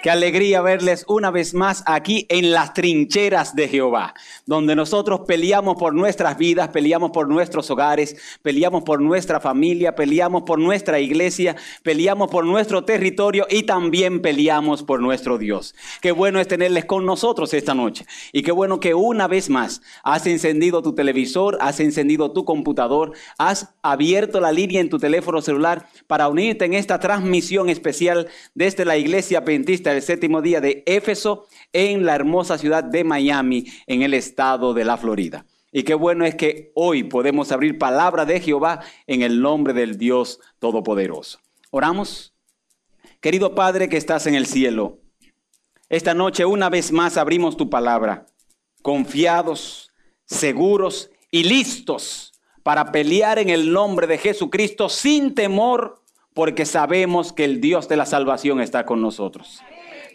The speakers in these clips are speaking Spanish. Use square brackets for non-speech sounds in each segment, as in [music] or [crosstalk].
Qué alegría verles una vez más aquí en las trincheras de Jehová, donde nosotros peleamos por nuestras vidas, peleamos por nuestros hogares, peleamos por nuestra familia, peleamos por nuestra iglesia, peleamos por nuestro territorio y también peleamos por nuestro Dios. Qué bueno es tenerles con nosotros esta noche y qué bueno que una vez más has encendido tu televisor, has encendido tu computador, has abierto la línea en tu teléfono celular para unirte en esta transmisión especial desde la iglesia pentista el séptimo día de Éfeso en la hermosa ciudad de Miami, en el estado de la Florida. Y qué bueno es que hoy podemos abrir palabra de Jehová en el nombre del Dios Todopoderoso. Oramos. Querido Padre que estás en el cielo, esta noche una vez más abrimos tu palabra, confiados, seguros y listos para pelear en el nombre de Jesucristo sin temor, porque sabemos que el Dios de la salvación está con nosotros.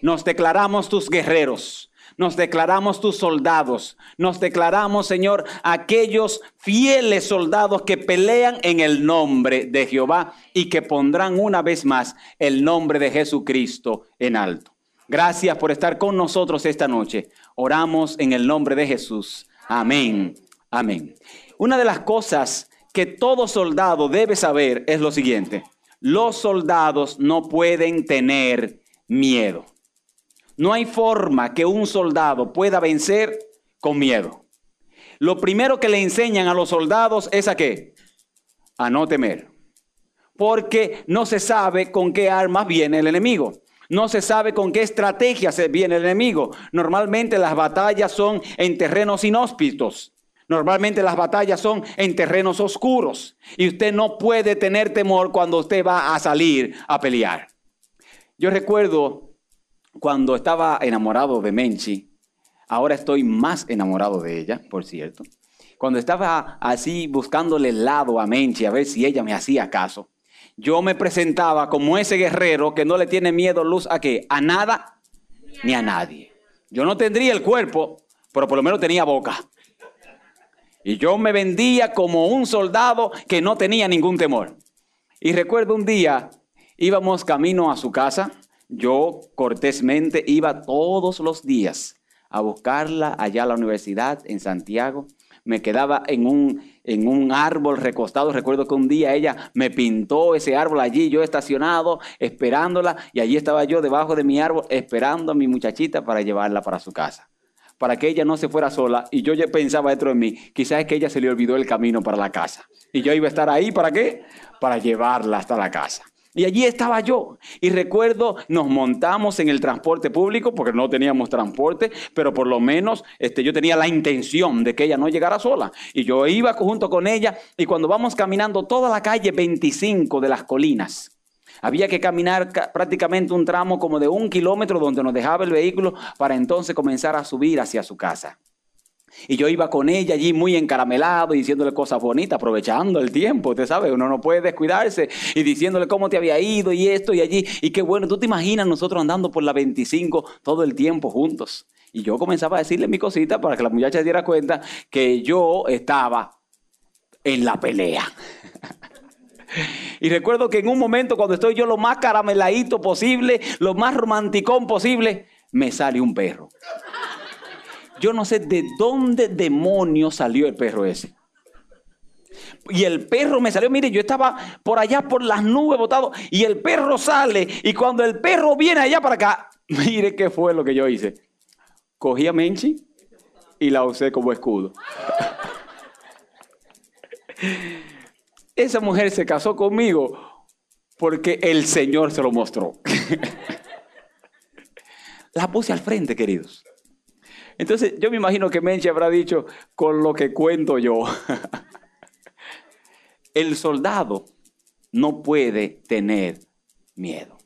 Nos declaramos tus guerreros. Nos declaramos tus soldados. Nos declaramos, Señor, aquellos fieles soldados que pelean en el nombre de Jehová y que pondrán una vez más el nombre de Jesucristo en alto. Gracias por estar con nosotros esta noche. Oramos en el nombre de Jesús. Amén. Amén. Una de las cosas que todo soldado debe saber es lo siguiente. Los soldados no pueden tener miedo. No hay forma que un soldado pueda vencer con miedo. Lo primero que le enseñan a los soldados es a qué? A no temer. Porque no se sabe con qué armas viene el enemigo. No se sabe con qué estrategia se viene el enemigo. Normalmente las batallas son en terrenos inhóspitos. Normalmente las batallas son en terrenos oscuros. Y usted no puede tener temor cuando usted va a salir a pelear. Yo recuerdo cuando estaba enamorado de Menchi, ahora estoy más enamorado de ella, por cierto. Cuando estaba así buscándole el lado a Menchi a ver si ella me hacía caso, yo me presentaba como ese guerrero que no le tiene miedo luz a qué, a nada ni a nadie. Yo no tendría el cuerpo, pero por lo menos tenía boca. Y yo me vendía como un soldado que no tenía ningún temor. Y recuerdo un día, íbamos camino a su casa, yo cortésmente iba todos los días a buscarla allá a la universidad en Santiago. Me quedaba en un, en un árbol recostado. Recuerdo que un día ella me pintó ese árbol allí, yo estacionado, esperándola, y allí estaba yo debajo de mi árbol esperando a mi muchachita para llevarla para su casa para que ella no se fuera sola. Y yo ya pensaba dentro de mí, quizás es que ella se le olvidó el camino para la casa. Y yo iba a estar ahí, ¿para qué? Para llevarla hasta la casa. Y allí estaba yo. Y recuerdo, nos montamos en el transporte público porque no teníamos transporte, pero por lo menos este, yo tenía la intención de que ella no llegara sola. Y yo iba junto con ella y cuando vamos caminando toda la calle 25 de las colinas, había que caminar prácticamente un tramo como de un kilómetro donde nos dejaba el vehículo para entonces comenzar a subir hacia su casa. Y yo iba con ella allí muy encaramelado, diciéndole cosas bonitas, aprovechando el tiempo, usted sabe, uno no puede descuidarse y diciéndole cómo te había ido y esto y allí. Y qué bueno, tú te imaginas nosotros andando por la 25 todo el tiempo juntos. Y yo comenzaba a decirle mi cosita para que la muchacha se diera cuenta que yo estaba en la pelea. [laughs] Y recuerdo que en un momento cuando estoy yo lo más carameladito posible, lo más romanticón posible, me sale un perro. Yo no sé de dónde demonios salió el perro ese. Y el perro me salió, mire, yo estaba por allá por las nubes botado y el perro sale y cuando el perro viene allá para acá, [laughs] mire qué fue lo que yo hice. Cogí a Menchi y la usé como escudo. [laughs] Esa mujer se casó conmigo porque el Señor se lo mostró. [laughs] la puse al frente, queridos. Entonces yo me imagino que Menche habrá dicho, con lo que cuento yo, [laughs] el soldado no puede tener miedo.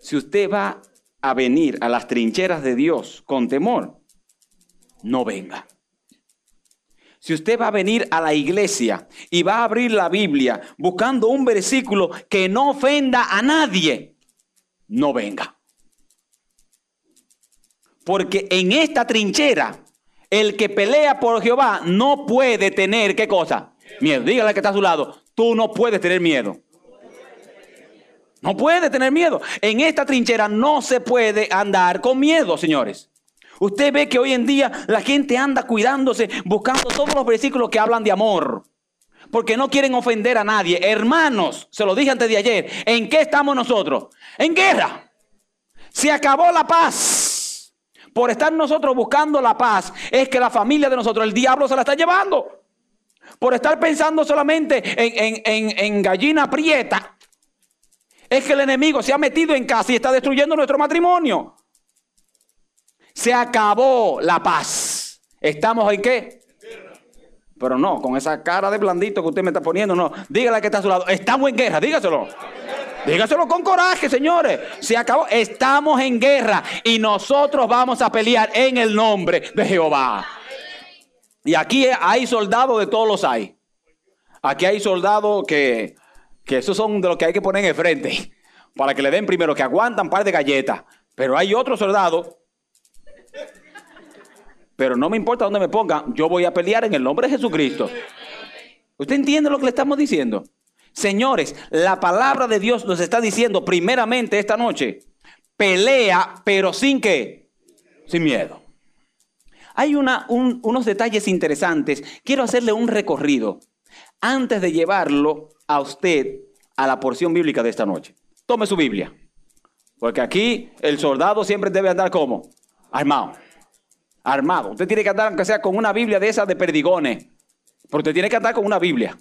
Si usted va a venir a las trincheras de Dios con temor, no venga. Si usted va a venir a la iglesia y va a abrir la Biblia buscando un versículo que no ofenda a nadie, no venga. Porque en esta trinchera, el que pelea por Jehová no puede tener, ¿qué cosa? Miedo. Dígale que está a su lado, tú no puedes tener miedo. No puede tener miedo. En esta trinchera no se puede andar con miedo, señores. Usted ve que hoy en día la gente anda cuidándose, buscando todos los versículos que hablan de amor. Porque no quieren ofender a nadie. Hermanos, se lo dije antes de ayer, ¿en qué estamos nosotros? En guerra. Se acabó la paz. Por estar nosotros buscando la paz, es que la familia de nosotros, el diablo se la está llevando. Por estar pensando solamente en, gallina prieta, es que el enemigo se ha metido en casa y está destruyendo nuestro matrimonio. Se acabó la paz. ¿Estamos en qué? Pero no, con esa cara de blandito que usted me está poniendo, no. Dígale que está a su lado. Estamos en guerra, dígaselo. Dígaselo con coraje, señores. Se acabó. Estamos en guerra y nosotros vamos a pelear en el nombre de Jehová. Y aquí hay soldados de todos los hay. Aquí hay soldados que, que esos son de los que hay que poner en el frente. [laughs] Para que le den primero, que aguantan un par de galletas. Pero hay otros soldados. Pero no me importa dónde me pongan, yo voy a pelear en el nombre de Jesucristo. ¿Usted entiende lo que le estamos diciendo? Señores, la palabra de Dios nos está diciendo primeramente esta noche, pelea, pero sin qué, sin miedo. Hay unos detalles interesantes. Quiero hacerle un recorrido antes de llevarlo a usted a la porción bíblica de esta noche. Tome su Biblia. Porque aquí el soldado siempre debe andar como armado. Armado. Usted tiene que andar, aunque sea con una Biblia de esas de perdigones. Pero usted tiene que andar con una Biblia.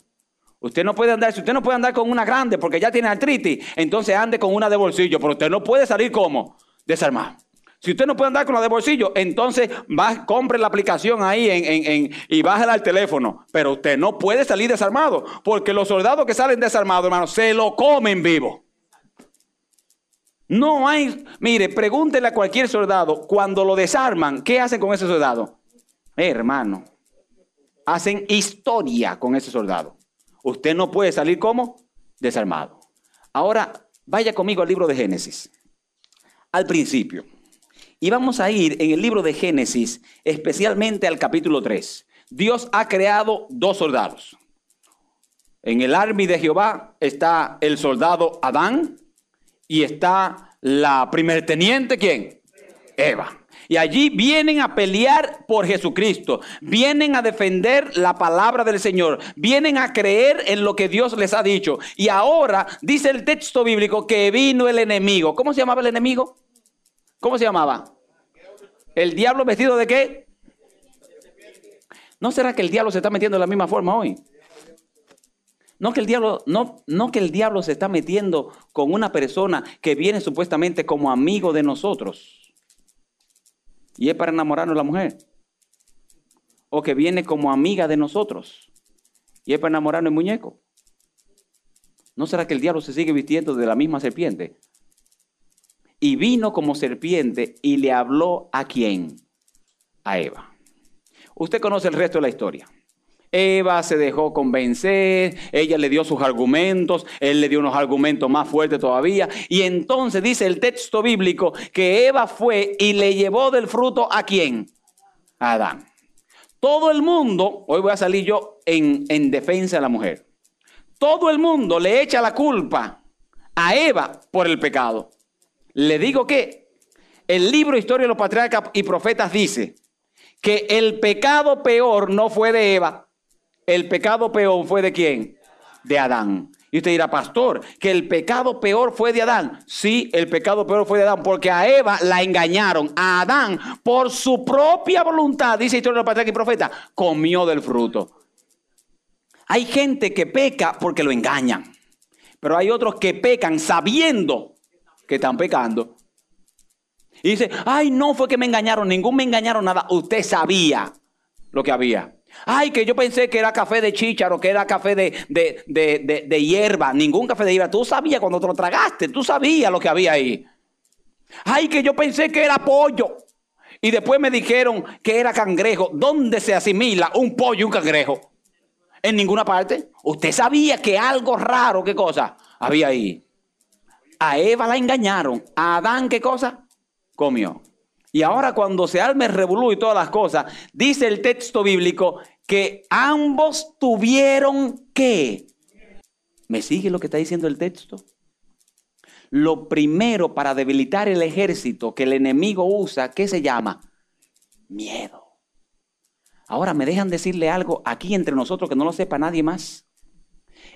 Usted no puede andar, si usted no puede andar con una grande porque ya tiene artritis, entonces ande con una de bolsillo. Pero usted no puede salir como desarmado. Si usted no puede andar con la de bolsillo, entonces va, compre la aplicación ahí en, y bájela al teléfono. Pero usted no puede salir desarmado, porque los soldados que salen desarmados, hermano, se lo comen vivo. No hay, mire, pregúntele a cualquier soldado, cuando lo desarman, ¿qué hacen con ese soldado? hermano, hacen historia con ese soldado. Usted no puede salir como desarmado. Ahora, vaya conmigo al libro de Génesis. Al principio. Y vamos a ir en el libro de Génesis, especialmente al capítulo 3. Dios ha creado dos soldados. En el army de Jehová está el soldado Adán y está la primer teniente, ¿quién? Eva. Y allí vienen a pelear por Jesucristo, vienen a defender la palabra del Señor, vienen a creer en lo que Dios les ha dicho. Y ahora dice el texto bíblico que vino el enemigo. ¿Cómo se llamaba el enemigo? ¿Cómo se llamaba? ¿El diablo vestido de qué? ¿No será que el diablo se está metiendo de la misma forma hoy? No que el diablo, no, no que el diablo se está metiendo con una persona que viene supuestamente como amigo de nosotros. Y es para enamorarnos la mujer. O que viene como amiga de nosotros. Y es para enamorarnos del muñeco. ¿No será que el diablo se sigue vistiendo de la misma serpiente? Y vino como serpiente y le habló a quién? A Eva. Usted conoce el resto de la historia. Eva se dejó convencer, ella le dio sus argumentos, él le dio unos argumentos más fuertes todavía. Y entonces dice el texto bíblico que Eva fue y le llevó del fruto a quién? A Adán. Todo el mundo, hoy voy a salir yo en, en defensa de la mujer. Todo el mundo le echa la culpa a Eva por el pecado. Le digo que el libro Historia de los Patriarcas y Profetas dice que el pecado peor no fue de Eva, el pecado peor fue de quién? De Adán. Y usted dirá, pastor, que el pecado peor fue de Adán. Sí, el pecado peor fue de Adán, porque a Eva la engañaron. A Adán, por su propia voluntad, dice Historia de los Patriarcas y Profetas, comió del fruto. Hay gente que peca porque lo engañan. Pero hay otros que pecan sabiendo que están pecando. Y dice, ay, no fue que me engañaron, ningún me engañaron nada. Usted sabía lo que había. Ay, que yo pensé que era café de chícharo, que era café de, de, hierba. Ningún café de hierba. Tú sabías cuando te lo tragaste, tú sabías lo que había ahí. Ay, que yo pensé que era pollo. Y después me dijeron que era cangrejo. ¿Dónde se asimila un pollo y un cangrejo? En ninguna parte. Usted sabía que algo raro, ¿qué cosa? Había ahí. A Eva la engañaron. A Adán, ¿qué cosa? Comió. Y ahora cuando se arme el revolú y todas las cosas, dice el texto bíblico que ambos tuvieron que. ¿Me sigue lo que está diciendo el texto? lo primero para debilitar el ejército que el enemigo usa, ¿qué se llama? Miedo. Ahora me dejan decirle algo aquí entre nosotros que no lo sepa nadie más.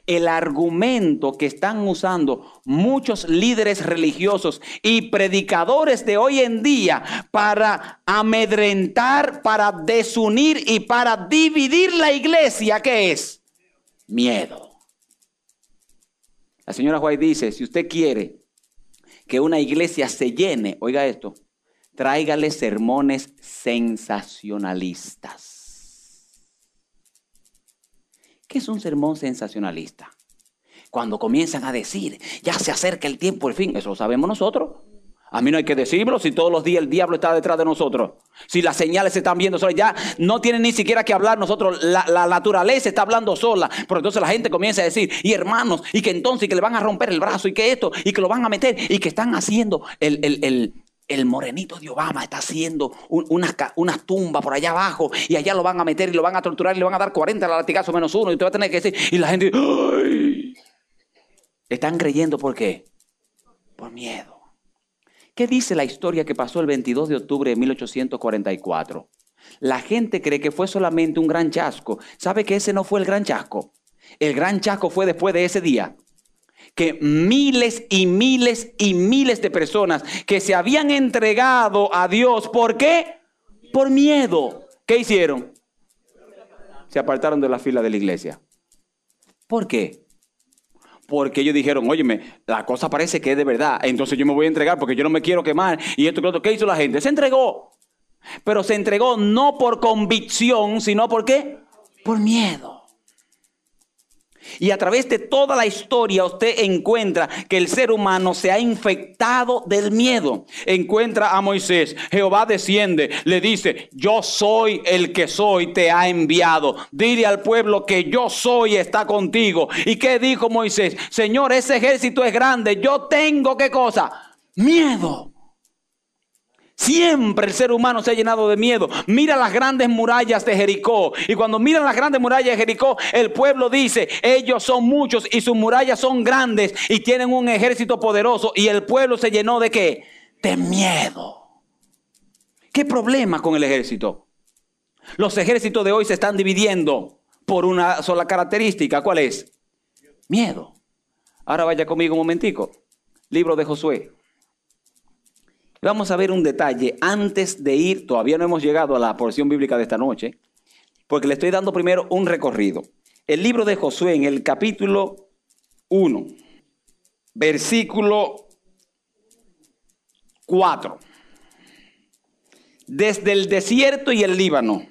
El argumento que están usando muchos líderes religiosos y predicadores de hoy en día para amedrentar, para desunir y para dividir la iglesia, ¿qué es? Miedo. La señora White dice, si usted quiere que una iglesia se llene, oiga esto, tráigale sermones sensacionalistas. ¿Qué es un sermón sensacionalista? Cuando comienzan a decir, ya se acerca el tiempo, el fin, eso lo sabemos nosotros. A mí no hay que decirlo si todos los días el diablo está detrás de nosotros. Si las señales se están viendo solas, ya no tienen ni siquiera que hablar nosotros. La, naturaleza está hablando sola. Pero entonces la gente comienza a decir, y hermanos, y que entonces que le van a romper el brazo, y que esto, y que lo van a meter, y que están haciendo el, el, el morenito de Obama está haciendo una, una, tumba por allá abajo y allá lo van a meter y lo van a torturar y le van a dar 40 latigazos menos uno y usted va a tener que decir, y la gente, ¡ay! Están creyendo por qué? Por miedo. ¿Qué dice la historia que pasó el 22 de octubre de 1844? La gente cree que fue solamente un gran chasco. ¿Sabe que ese no fue el gran chasco? El gran chasco fue después de ese día que miles y miles y miles de personas que se habían entregado a Dios, ¿por qué? Por miedo. ¿Qué hicieron? Se apartaron de la fila de la iglesia. ¿Por qué? Porque ellos dijeron, óyeme, la cosa parece que es de verdad, entonces yo me voy a entregar porque yo no me quiero quemar. Y esto, ¿qué hizo la gente? Se entregó. Pero se entregó no por convicción, sino por qué? Por miedo. Y a través de toda la historia usted encuentra que el ser humano se ha infectado del miedo. Encuentra a Moisés, Jehová desciende, le dice, yo soy el que soy, te ha enviado. Dile al pueblo que yo soy, está contigo. ¿Y qué dijo Moisés? Señor, ese ejército es grande, yo tengo qué cosa? Miedo. Siempre el ser humano se ha llenado de miedo. Mira las grandes murallas de Jericó. Y cuando miran las grandes murallas de Jericó, el pueblo dice, ellos son muchos y sus murallas son grandes y tienen un ejército poderoso. Y el pueblo se llenó de qué? De miedo. ¿Qué problema con el ejército? Los ejércitos de hoy se están dividiendo por una sola característica. ¿Cuál es? Miedo. Ahora vaya conmigo un momentico. Libro de Josué. Vamos a ver un detalle antes de ir, todavía no hemos llegado a la porción bíblica de esta noche, porque le estoy dando primero un recorrido. El libro de Josué en el capítulo 1, versículo 4. Desde el desierto y el Líbano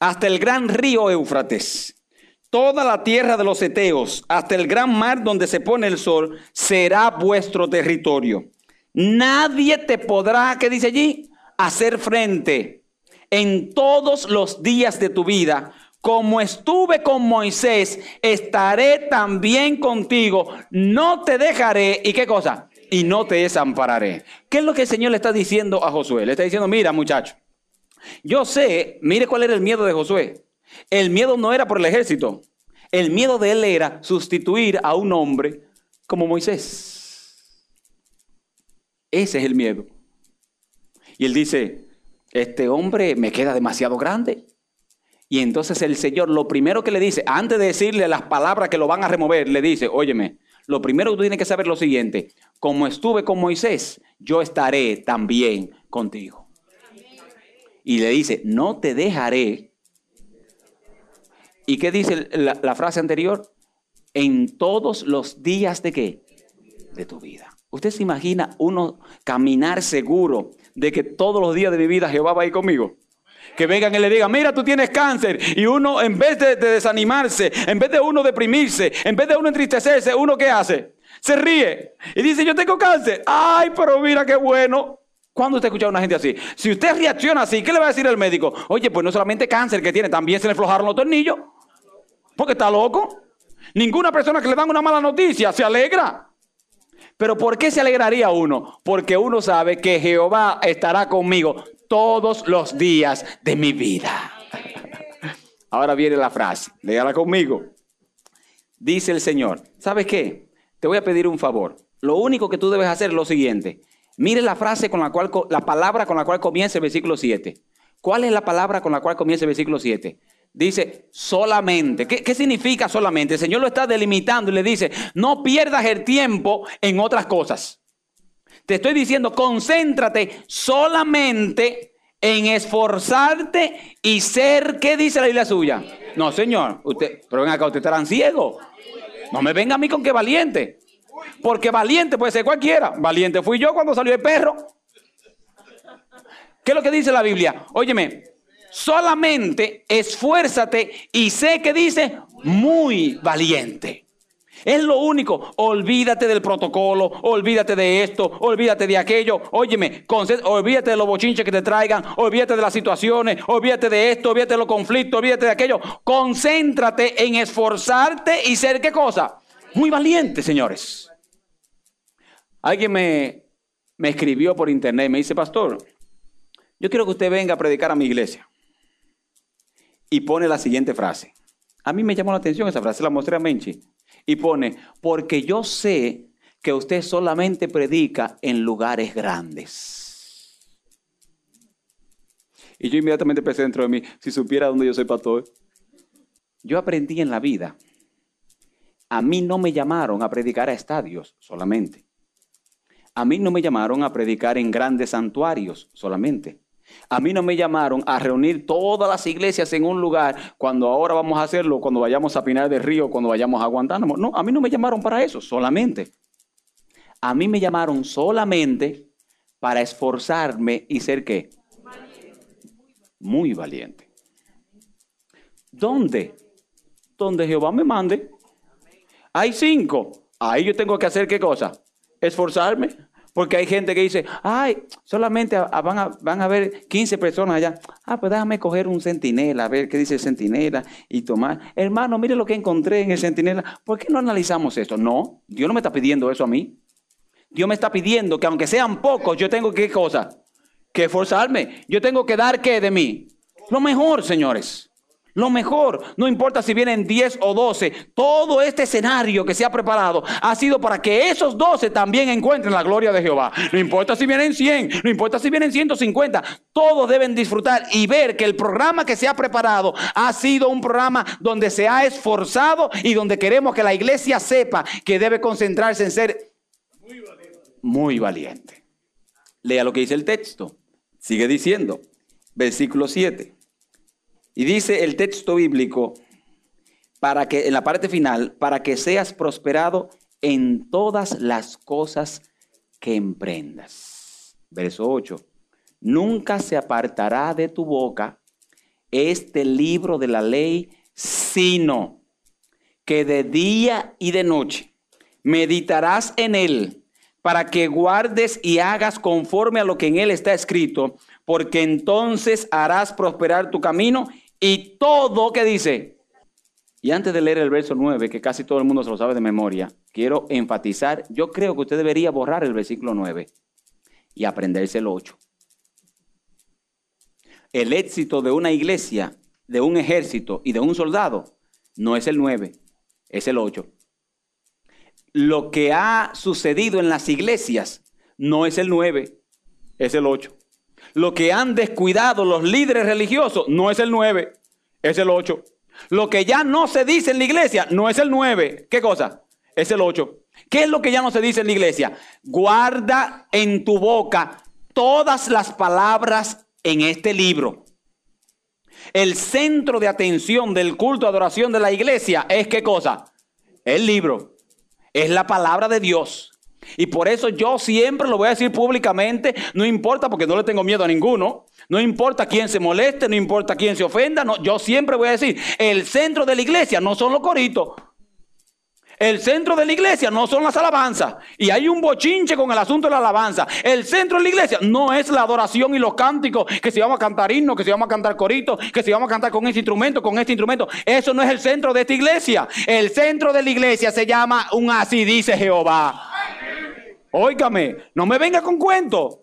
hasta el gran río Éufrates, toda la tierra de los Eteos, hasta el gran mar donde se pone el sol, será vuestro territorio. Nadie te podrá, ¿qué dice allí? Hacer frente en todos los días de tu vida. Como estuve con Moisés, estaré también contigo. No te dejaré. ¿Y qué cosa? Y no te desampararé. ¿Qué es lo que el Señor le está diciendo a Josué? Le está diciendo, mira muchacho, yo sé, mire cuál era el miedo de Josué. El miedo no era por el ejército. El miedo de él era sustituir a un hombre como Moisés. Ese es el miedo. Y él dice, este hombre me queda demasiado grande. Y entonces el Señor lo primero que le dice, antes de decirle las palabras que lo van a remover, le dice, óyeme, lo primero que tú tienes que saber es lo siguiente, como estuve con Moisés, yo estaré también contigo. Y le dice, no te dejaré. ¿Y qué dice la, la frase anterior? En todos los días de qué? De tu vida. ¿Usted se imagina uno caminar seguro de que todos los días de mi vida Jehová va a ir conmigo? Que vengan y le digan, mira, tú tienes cáncer. Y uno, en vez de, desanimarse, en vez de uno deprimirse, en vez de uno entristecerse, uno qué hace? Se ríe y dice, yo tengo cáncer. Ay, pero mira qué bueno. ¿Cuándo usted ha escuchado a una gente así? Si usted reacciona así, ¿qué le va a decir el médico? Oye, pues no solamente cáncer que tiene, también se le aflojaron los tornillos. Porque está loco. Ninguna persona que le dan una mala noticia se alegra. Pero ¿por qué se alegraría uno? Porque uno sabe que Jehová estará conmigo todos los días de mi vida. [laughs] Ahora viene la frase, léala conmigo. Dice el Señor, ¿sabes qué? Te voy a pedir un favor. lo único que tú debes hacer es lo siguiente. Mire la frase con la cual, la palabra con la cual comienza el versículo 7. ¿Cuál es la palabra con la cual comienza el versículo 7? Dice solamente. ¿Qué, ¿Qué, significa solamente? El Señor lo está delimitando y le dice, no pierdas el tiempo en otras cosas. Te estoy diciendo, concéntrate solamente en esforzarte y ser, ¿qué dice la Biblia suya? No, Señor, usted, pero ven acá, usted estarán ciego. No me venga a mí con que valiente. Porque valiente puede ser cualquiera. Valiente fui yo cuando salió el perro. ¿Qué es lo que dice la Biblia? Óyeme, solamente esfuérzate y sé que dice muy valiente. Es lo único. Olvídate del protocolo, olvídate de esto, olvídate de aquello. Óyeme, olvídate de los bochinches que te traigan, olvídate de las situaciones, olvídate de esto, olvídate de los conflictos, olvídate de aquello. Concéntrate en esforzarte y ser qué cosa? Muy valiente, señores. Alguien me, me escribió por internet y me dice, pastor, yo quiero que usted venga a predicar a mi iglesia. Y pone la siguiente frase. A mí me llamó la atención esa frase, la mostré a Menchi. Y pone, porque yo sé que usted solamente predica en lugares grandes. Y yo inmediatamente pensé dentro de mí, si supiera dónde yo soy pastor. Yo aprendí en la vida. A mí no me llamaron a predicar a estadios solamente. A mí no me llamaron a predicar en grandes santuarios solamente. A mí no me llamaron a reunir todas las iglesias en un lugar cuando ahora vamos a hacerlo, cuando vayamos a Pinar del Río, cuando vayamos a Guantánamo. No, a mí no me llamaron para eso, solamente. A mí me llamaron solamente para esforzarme y ser qué? Muy valiente. ¿Dónde? Donde Jehová me mande. Hay cinco. Ahí yo tengo que hacer qué cosa? Esforzarme. Porque hay gente que dice, ay, solamente van a, van a ver 15 personas allá. Ah, pues déjame coger un centinela, a ver qué dice el centinela y tomar. Hermano, mire lo que encontré en el centinela. ¿Por qué no analizamos esto? No, Dios no me está pidiendo eso a mí. Dios me está pidiendo que aunque sean pocos, yo tengo que, ¿qué cosa? Que esforzarme. Yo tengo que dar, ¿qué de mí? Lo mejor, señores. Lo mejor, no importa si vienen 10 o 12, todo este escenario que se ha preparado ha sido para que esos 12 también encuentren la gloria de Jehová. No importa si vienen 100, no importa si vienen 150, todos deben disfrutar y ver que el programa que se ha preparado ha sido un programa donde se ha esforzado y donde queremos que la iglesia sepa que debe concentrarse en ser muy valiente. Lea lo que dice el texto. Sigue diciendo, versículo 7. Y dice el texto bíblico, para que, en la parte final, para que seas prosperado en todas las cosas que emprendas. Verso 8. Nunca se apartará de tu boca este libro de la ley, sino que de día y de noche meditarás en él para que guardes y hagas conforme a lo que en él está escrito, porque entonces harás prosperar tu camino y todo, ¿qué dice? Y antes de leer el verso 9, que casi todo el mundo se lo sabe de memoria, quiero enfatizar, yo creo que usted debería borrar el versículo 9 y aprenderse el 8. El éxito de una iglesia, de un ejército y de un soldado no es el 9, es el 8. Lo que ha sucedido en las iglesias no es el 9, es el 8. Lo que han descuidado los líderes religiosos no es el 9, es el 8. Lo que ya no se dice en la iglesia no es el 9. ¿Qué cosa? Es el 8. ¿Qué es lo que ya no se dice en la iglesia? Guarda en tu boca todas las palabras en este libro. El centro de atención del culto de adoración de la iglesia es qué cosa? El libro. Es la palabra de Dios. Y por eso yo siempre lo voy a decir públicamente, no importa porque no le tengo miedo a ninguno, no importa quién se moleste, no importa quién se ofenda, no, yo siempre voy a decir, el centro de la iglesia no son los coritos. El centro de la iglesia no son las alabanzas. Y hay un bochinche con el asunto de la alabanza. El centro de la iglesia no es la adoración y los cánticos, que si vamos a cantar himnos, que si vamos a cantar coritos, que si vamos a cantar con este instrumento, con este instrumento. Eso no es el centro de esta iglesia. El centro de la iglesia se llama un así dice Jehová. Óigame, no me venga con cuento.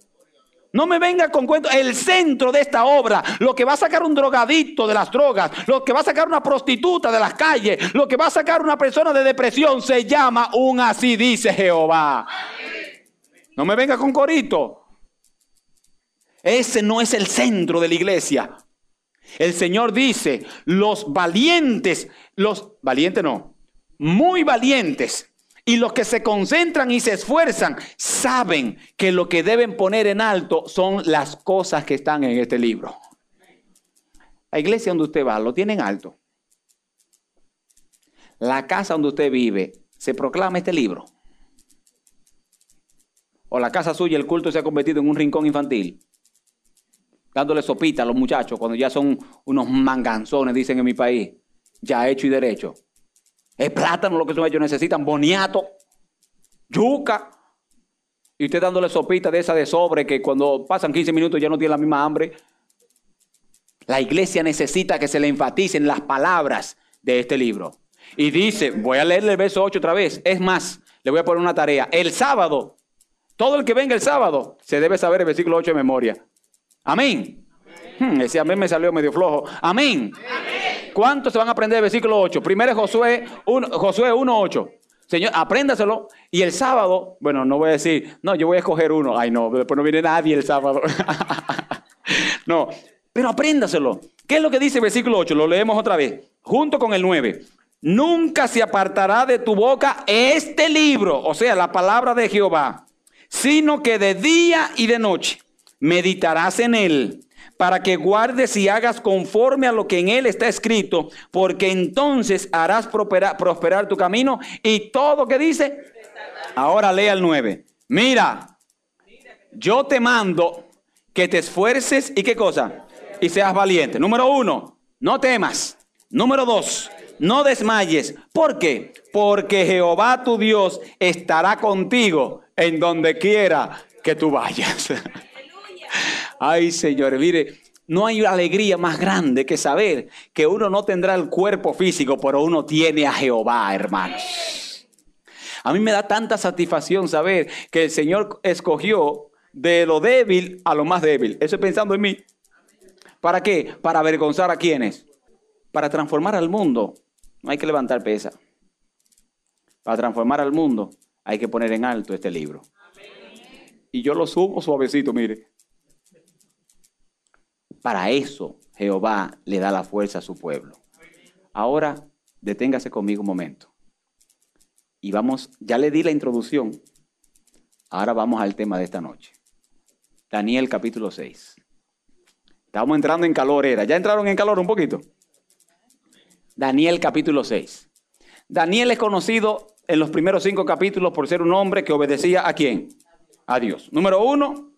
No me venga con cuento. El centro de esta obra, lo que va a sacar un drogadicto de las drogas, lo que va a sacar una prostituta de las calles, lo que va a sacar una persona de depresión, se llama un así dice Jehová. No me venga con corito. Ese no es el centro de la iglesia. El Señor dice, los valientes, los valientes no, muy valientes y los que se concentran y se esfuerzan saben que lo que deben poner en alto son las cosas que están en este libro. La iglesia donde usted va lo tienen alto. La casa donde usted vive se proclama este libro. O la casa suya, el culto se ha convertido en un rincón infantil. Dándole sopita a los muchachos cuando ya son unos manganzones, dicen en mi país. Ya hecho y derecho. Es plátano lo que ellos necesitan, boniato, yuca. Y usted dándole sopita de esa de sobre que cuando pasan 15 minutos ya no tiene la misma hambre. La iglesia necesita que se le enfaticen las palabras de este libro. Y dice, voy a leerle el verso 8 otra vez. Es más, le voy a poner una tarea. El sábado, todo el que venga el sábado, se debe saber el versículo 8 de memoria. Amén. Hmm, ese amén me salió medio flojo. Amén. ¿Cuántos se van a aprender el versículo 8? Primero es Josué 1, Josué 1.8. Señor, apréndaselo. Y el sábado, bueno, no voy a decir, no, yo voy a escoger uno. Ay, no, después no viene nadie el sábado. [laughs] no, pero apréndaselo. ¿Qué es lo que dice el versículo 8? Lo leemos otra vez, junto con el 9. Nunca se apartará de tu boca este libro, o sea, la palabra de Jehová, sino que de día y de noche meditarás en él para que guardes y hagas conforme a lo que en él está escrito, porque entonces harás prosperar, tu camino y todo que dice. Ahora lea el 9. Mira, yo te mando que te esfuerces y qué cosa? Y seas valiente. Número uno, no temas. Número dos, no desmayes. ¿Por qué? Porque Jehová tu Dios estará contigo en donde quiera que tú vayas. [laughs] Ay, Señor, mire, no hay alegría más grande que saber que uno no tendrá el cuerpo físico, pero uno tiene a Jehová, hermanos. A mí me da tanta satisfacción saber que el Señor escogió de lo débil a lo más débil. Eso pensando en mí. ¿Para qué? Para avergonzar a quienes. Para transformar al mundo. No hay que levantar pesa. Para transformar al mundo hay que poner en alto este libro. Y yo lo subo suavecito, mire. Para eso Jehová le da la fuerza a su pueblo. Ahora, deténgase conmigo un momento. Y vamos, ya le di la introducción. Ahora vamos al tema de esta noche. Daniel capítulo 6. Estamos entrando en calor, era. ¿Ya entraron en calor un poquito? Daniel capítulo 6. Daniel es conocido en los primeros cinco capítulos por ser un hombre que obedecía a quién? A Dios. Número uno,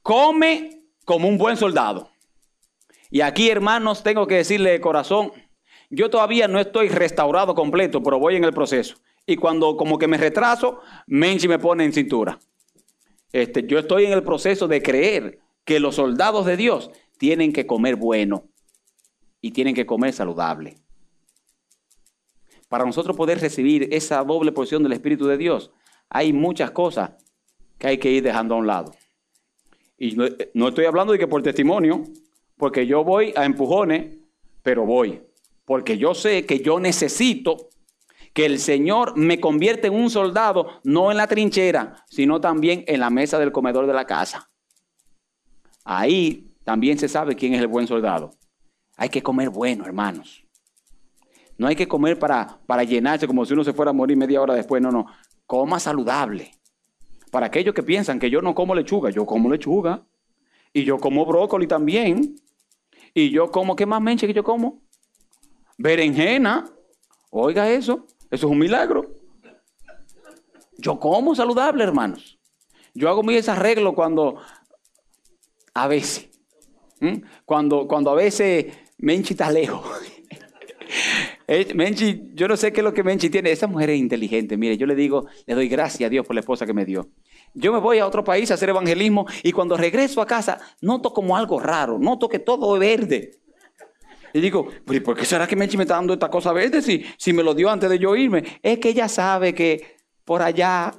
come como un buen soldado. Y aquí, hermanos, tengo que decirle de corazón, yo todavía no estoy restaurado completo, pero voy en el proceso. Y cuando como que me retraso, Menchi me pone en cintura. Este, yo estoy en el proceso de creer que los soldados de Dios tienen que comer bueno y tienen que comer saludable. Para nosotros poder recibir esa doble porción del Espíritu de Dios, hay muchas cosas que hay que ir dejando a un lado. Y no, no estoy hablando de que por testimonio, porque yo voy a empujones, pero voy. Porque yo sé que yo necesito que el Señor me convierta en un soldado, no en la trinchera, sino también en la mesa del comedor de la casa. Ahí también se sabe quién es el buen soldado. Hay que comer bueno, hermanos. No hay que comer para, para llenarse como si uno se fuera a morir media hora después. No, no. Coma saludable. Para aquellos que piensan que yo no como lechuga, yo como lechuga. Y yo como brócoli también. Y yo como, ¿qué más menche que yo como? Berenjena. Oiga eso, eso es un milagro. Yo como saludable, hermanos. Yo hago mis arreglos cuando, a veces, cuando, cuando a veces Menchi está lejos. [laughs] Menchi, yo no sé qué es lo que Menchi tiene. Esa mujer es inteligente. Mire, yo le digo, le doy gracias a Dios por la esposa que me dio. Yo me voy a otro país a hacer evangelismo y cuando regreso a casa noto como algo raro, noto que todo es verde. Y digo, ¿por qué será que me está dando esta cosa verde si, si me lo dio antes de yo irme? Es que ella sabe que por allá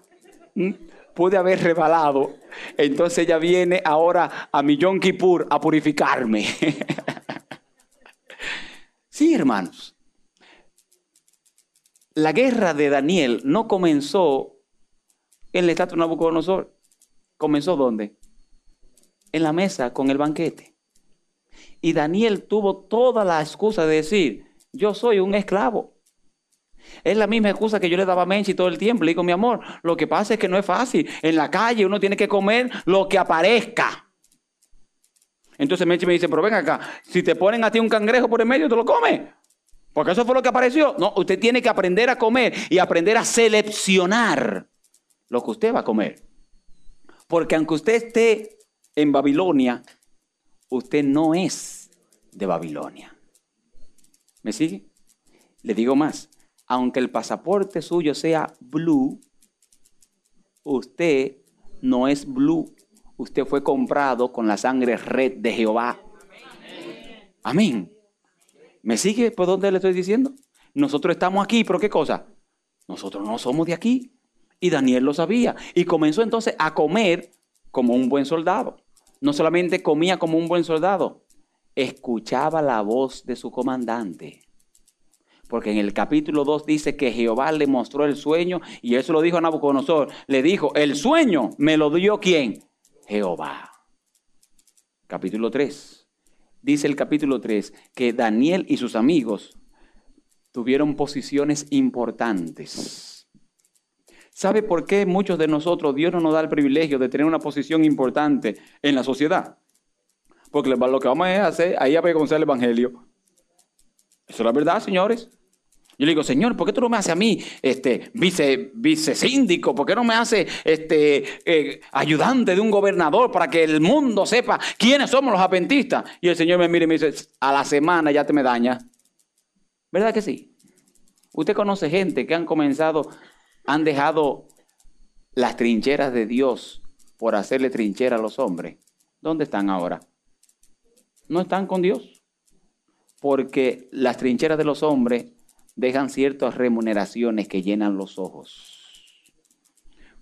pude haber rebalado. Entonces ella viene ahora a mi Yom Kippur a purificarme. [laughs] sí, hermanos. La guerra de Daniel no comenzó en la estatua de Nabucodonosor. comenzó dónde? En la mesa con el banquete. Y Daniel tuvo toda la excusa de decir, yo soy un esclavo. Es la misma excusa que yo le daba a Menchi todo el tiempo. Le digo, mi amor, lo que pasa es que no es fácil. En la calle uno tiene que comer lo que aparezca. Entonces Menchi me dice, pero ven acá, si te ponen a ti un cangrejo por el medio, te lo comes. Porque eso fue lo que apareció. No, usted tiene que aprender a comer y aprender a seleccionar lo que usted va a comer. Porque aunque usted esté en Babilonia, usted no es de Babilonia. ¿Me sigue? Le digo más, aunque el pasaporte suyo sea blue, usted no es blue. Usted fue comprado con la sangre red de Jehová. Amén. ¿Me sigue por dónde le estoy diciendo? Nosotros estamos aquí, pero ¿qué cosa? Nosotros no somos de aquí. Y Daniel lo sabía. Y comenzó entonces a comer como un buen soldado. No solamente comía como un buen soldado, escuchaba la voz de su comandante. Porque en el capítulo 2 dice que Jehová le mostró el sueño y eso lo dijo a Nabucodonosor. Le dijo, el sueño me lo dio quién? Jehová. Capítulo 3 dice el capítulo 3 que Daniel y sus amigos tuvieron posiciones importantes. ¿Sabe por qué muchos de nosotros Dios no nos da el privilegio de tener una posición importante en la sociedad? Porque lo que vamos a hacer ahí avergonzar el Evangelio. Eso es la verdad, señores. Yo le digo, Señor, ¿por qué tú no me haces a mí este, vice, vice síndico? ¿Por qué no me haces este, eh, ayudante de un gobernador para que el mundo sepa quiénes somos los adventistas? Y el Señor me mira y me dice, a la semana ya te me daña. ¿Verdad que sí? Usted conoce gente que han comenzado, han dejado las trincheras de Dios por hacerle trinchera a los hombres. ¿Dónde están ahora? No están con Dios. Porque las trincheras de los hombres dejan ciertas remuneraciones que llenan los ojos.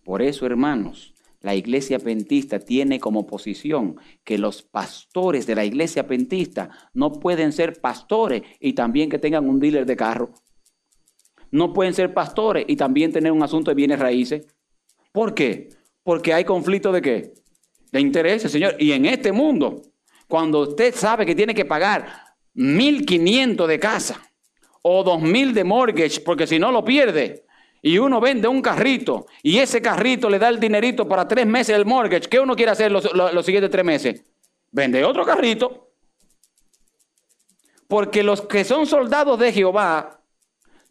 Por eso, hermanos, la iglesia pentista tiene como posición que los pastores de la iglesia pentista no pueden ser pastores y también que tengan un dealer de carro. No pueden ser pastores y también tener un asunto de bienes raíces. ¿Por qué? Porque hay conflicto de qué? De intereses, Señor. Y en este mundo, cuando usted sabe que tiene que pagar 1.500 de casa, o dos mil de mortgage, porque si no lo pierde. Y uno vende un carrito y ese carrito le da el dinerito para tres meses del mortgage. ¿Qué uno quiere hacer los, siguientes tres meses? Vende otro carrito. Porque los que son soldados de Jehová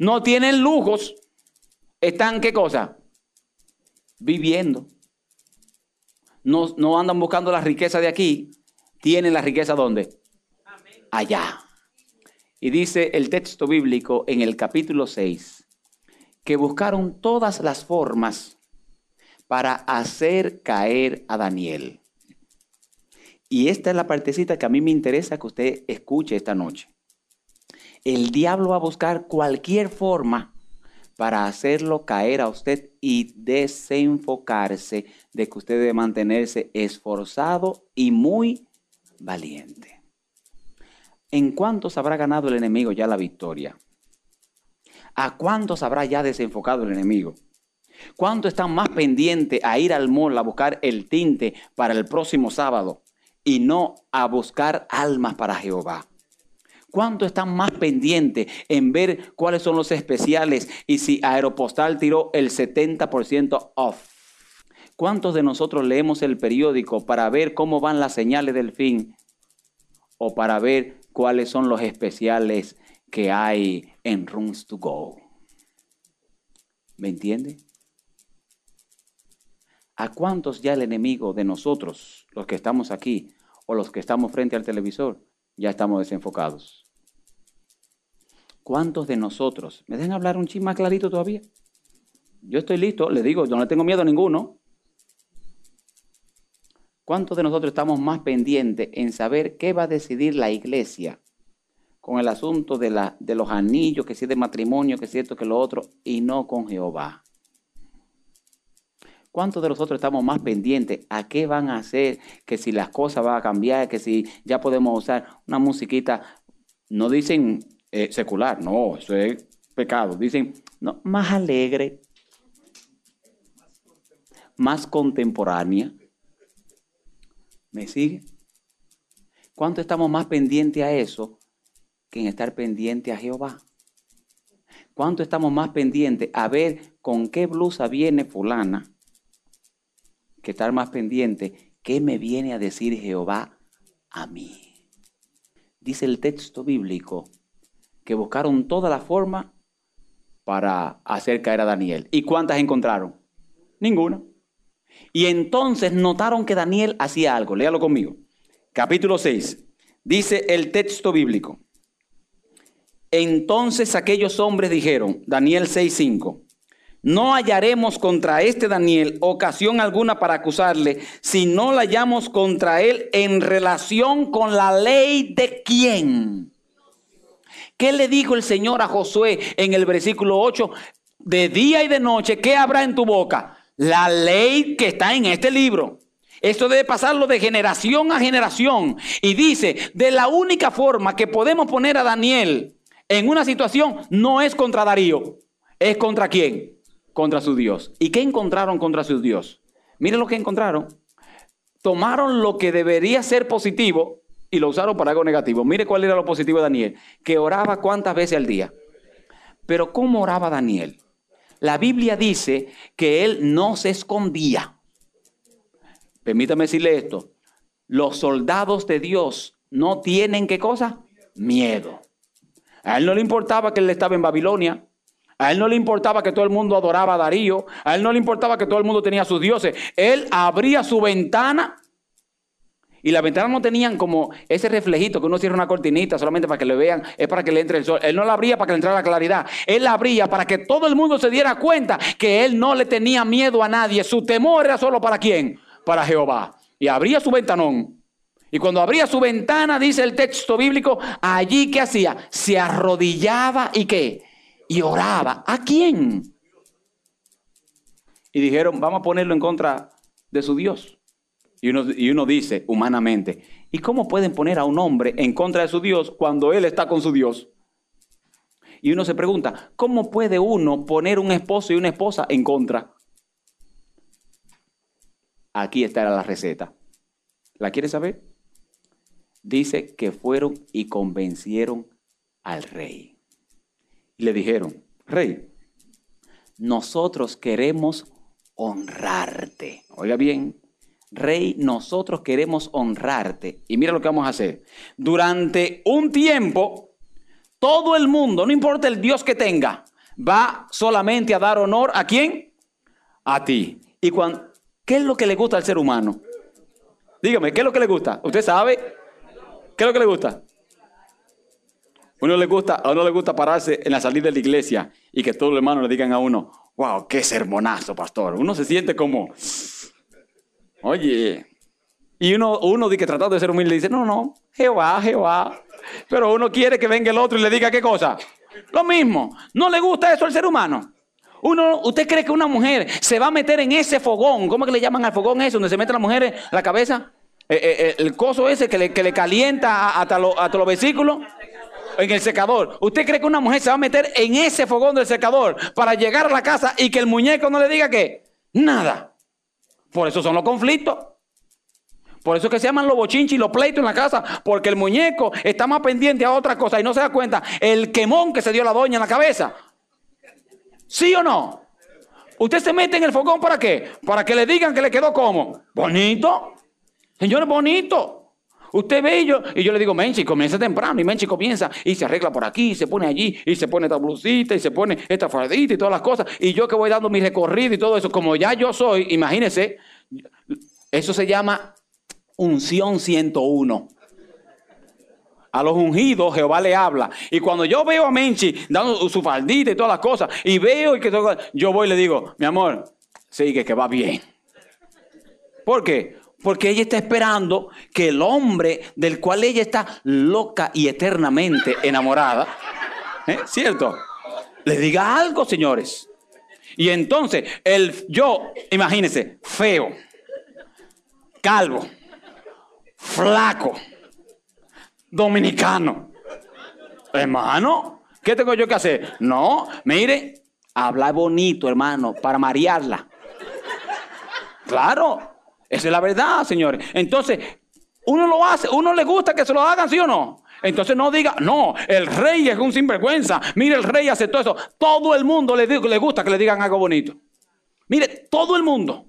no tienen lujos. Están, ¿qué cosa? Viviendo. No, no andan buscando la riqueza de aquí. Tienen la riqueza ¿dónde? Allá. Y dice el texto bíblico en el capítulo 6 que buscaron todas las formas para hacer caer a Daniel. Y esta es la partecita que a mí me interesa que usted escuche esta noche. El diablo va a buscar cualquier forma para hacerlo caer a usted y desenfocarse de que usted debe mantenerse esforzado y muy valiente. ¿En cuántos habrá ganado el enemigo ya la victoria? ¿A cuántos habrá ya desenfocado el enemigo? ¿Cuántos están más pendientes a ir al mall a buscar el tinte para el próximo sábado y no a buscar almas para Jehová? ¿Cuántos están más pendientes en ver cuáles son los especiales y si Aeropostal tiró el 70% off? ¿Cuántos de nosotros leemos el periódico para ver cómo van las señales del fin o para ver cuáles son los especiales que hay en Rooms to Go. ¿Me entiende? ¿A cuántos ya el enemigo de nosotros, los que estamos aquí o los que estamos frente al televisor, ya estamos desenfocados? ¿Cuántos de nosotros? ¿Me dejan hablar un chisme más clarito todavía? Yo estoy listo, le digo, yo no tengo miedo a ninguno. ¿Cuántos de nosotros estamos más pendientes en saber qué va a decidir la iglesia con el asunto de, la, de los anillos, que si es de matrimonio, que si esto, que lo otro, y no con Jehová? ¿Cuántos de nosotros estamos más pendientes a qué van a hacer, que si las cosas van a cambiar, que si ya podemos usar una musiquita? No dicen eh, secular, no, eso es pecado. Dicen, más alegre, más contemporánea ¿Me sigue? ¿Cuánto estamos más pendientes a eso que en estar pendiente a Jehová? ¿Cuánto estamos más pendientes a ver con qué blusa viene fulana estar más pendiente qué me viene a decir Jehová a mí? Dice el texto bíblico que buscaron toda la forma para hacer caer a Daniel. ¿Y cuántas encontraron? Ninguna. Y entonces notaron que Daniel hacía algo. Léalo conmigo. Capítulo 6. Dice el texto bíblico. Entonces aquellos hombres dijeron, Daniel 6:5, no hallaremos contra este Daniel ocasión alguna para acusarle si no la hallamos contra él en relación con la ley de quién. ¿Qué le dijo el Señor a Josué en el versículo 8? De día y de noche, ¿qué habrá en tu boca? La ley que está en este libro. Esto debe pasarlo de generación a generación. Y dice, de la única forma que podemos poner a Daniel en una situación no es contra Darío, es contra quién? Contra su Dios. ¿Y qué encontraron contra su Dios? Miren lo que encontraron. Tomaron lo que debería ser positivo y lo usaron para algo negativo. Mire cuál era lo positivo de Daniel, que oraba cuántas veces al día. Pero ¿cómo oraba Daniel? La Biblia dice que él no se escondía. Permítame decirle esto. Los soldados de Dios no tienen qué cosa? Miedo. A él no le importaba que él estaba en Babilonia. A él no le importaba que todo el mundo adoraba a Darío. A él no le importaba que todo el mundo tenía sus dioses. Él abría su ventana y las ventanas no tenían como ese reflejito que uno cierra una cortinita solamente para que le vean, es para que le entre el sol. Él no la abría para que le entrara la claridad. Él la abría para que todo el mundo se diera cuenta que él no le tenía miedo a nadie. Su temor era solo para quién? Para Jehová. Y abría su ventanón y cuando abría su ventana, dice el texto bíblico, allí ¿qué hacía? Se arrodillaba y qué? Y oraba. ¿A quién? Y dijeron, vamos a ponerlo en contra de su Dios. Y uno, y uno dice humanamente, ¿y cómo pueden poner a un hombre en contra de su Dios cuando él está con su Dios? Y uno se pregunta, ¿cómo puede uno poner un esposo y una esposa en contra? Aquí está la receta. ¿La quieres saber? dice que fueron y convencieron al rey. Y le dijeron, rey, nosotros queremos honrarte. Oiga bien, rey, nosotros queremos honrarte. Y mira lo que vamos a hacer. Durante un tiempo, todo el mundo, no importa el Dios que tenga, va solamente a dar honor a quién? A ti. ¿Y cuando, qué es lo que le gusta al ser humano? Dígame, ¿qué es lo que le gusta? ¿Usted sabe? ¿Qué es lo que le gusta? Uno le gusta, a uno le gusta pararse en la salida de la iglesia y que todos los hermanos le digan a uno, wow, qué sermonazo, pastor. Uno se siente como, oye, y uno, uno que tratando de ser humilde dice, no, no, Jehová, Jehová. Pero uno quiere que venga el otro y le diga qué cosa. Lo mismo. ¿No le gusta eso al ser humano? Uno, ¿Usted cree que una mujer se va a meter en ese fogón? ¿Cómo que le llaman al fogón eso? Donde se mete la mujer en la cabeza. Eh, eh, eh, el coso ese que le, que le calienta hasta, los vesículos en el secador. ¿Usted cree que una mujer se va a meter en ese fogón del secador para llegar a la casa y que el muñeco no le diga que nada? Por eso son los conflictos. Por eso que se llaman los bochinches y los pleitos en la casa, porque el muñeco está más pendiente a otra cosa y no se da cuenta el quemón que se dio la doña en la cabeza. ¿Sí o no? ¿Usted se mete en el fogón para qué? Para que le digan que le quedó como bonito. Señor, bonito. Usted ve yo, y yo le digo, Menchi, comienza temprano. Y Menchi comienza y se arregla por aquí, y se pone allí, y se pone esta blusita, y se pone esta faldita y todas las cosas. Y yo que voy dando mi recorrido y todo eso, como ya yo soy, imagínese, eso se llama unción 101. A los ungidos Jehová le habla. Y cuando yo veo a Menchi dando su faldita y todas las cosas, y veo que yo voy y le digo, mi amor, sigue que va bien. ¿Por qué? Porque ella está esperando que el hombre del cual ella está loca y eternamente enamorada, ¿eh? ¿cierto? Le diga algo, señores. Y entonces, el yo, imagínense, feo, calvo, flaco, dominicano. Hermano, ¿qué tengo yo que hacer? No, mire, habla bonito, hermano, para marearla. Claro, esa es la verdad, señores. Entonces, Uno lo hace, uno le gusta que se lo hagan, ¿sí o no? Entonces no diga, no, el rey es un sinvergüenza. Mire, el rey hace todo eso. Todo el mundo le, le gusta que le digan algo bonito. Mire, todo el mundo.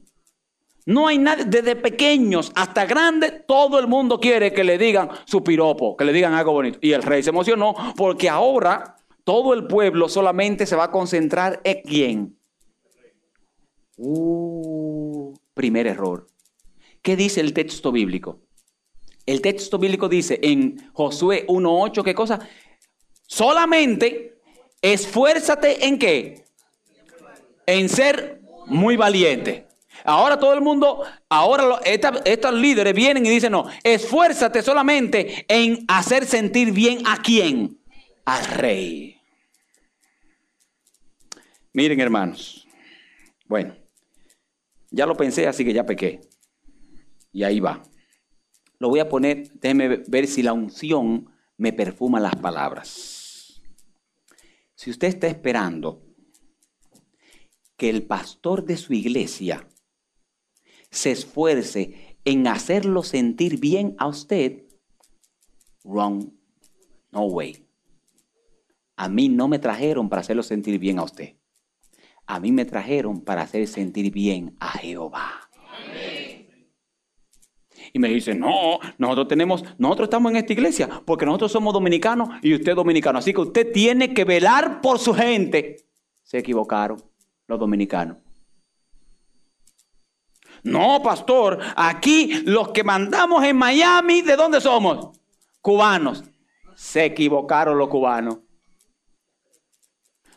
No hay nadie, desde pequeños hasta grandes, todo el mundo quiere que le digan su piropo, que le digan algo bonito. Y el rey se emocionó porque ahora todo el pueblo solamente se va a concentrar en quién. Uh, primer error. ¿Qué dice el texto bíblico? El texto bíblico dice en Josué 1.8, ¿qué cosa? Solamente esfuérzate en qué? En ser muy valiente. Ahora todo el mundo, ahora estos líderes vienen y dicen, no, esfuérzate solamente en hacer sentir bien a quién? Al rey. Miren hermanos, bueno, ya lo pensé, así que ya pequé. Y ahí va. Lo voy a poner, déjeme ver si la unción me perfuma las palabras. Si usted está esperando que el pastor de su iglesia se esfuerce en hacerlo sentir bien a usted, wrong, no way. A mí no me trajeron para hacerlo sentir bien a usted. A mí me trajeron para hacer sentir bien a Jehová. Y me dice, no, nosotros tenemos, nosotros estamos en esta iglesia porque nosotros somos dominicanos y usted es dominicano. Así que usted tiene que velar por su gente. Se equivocaron los dominicanos. No, pastor, aquí los que mandamos en Miami, ¿de dónde somos? Cubanos. Se equivocaron los cubanos.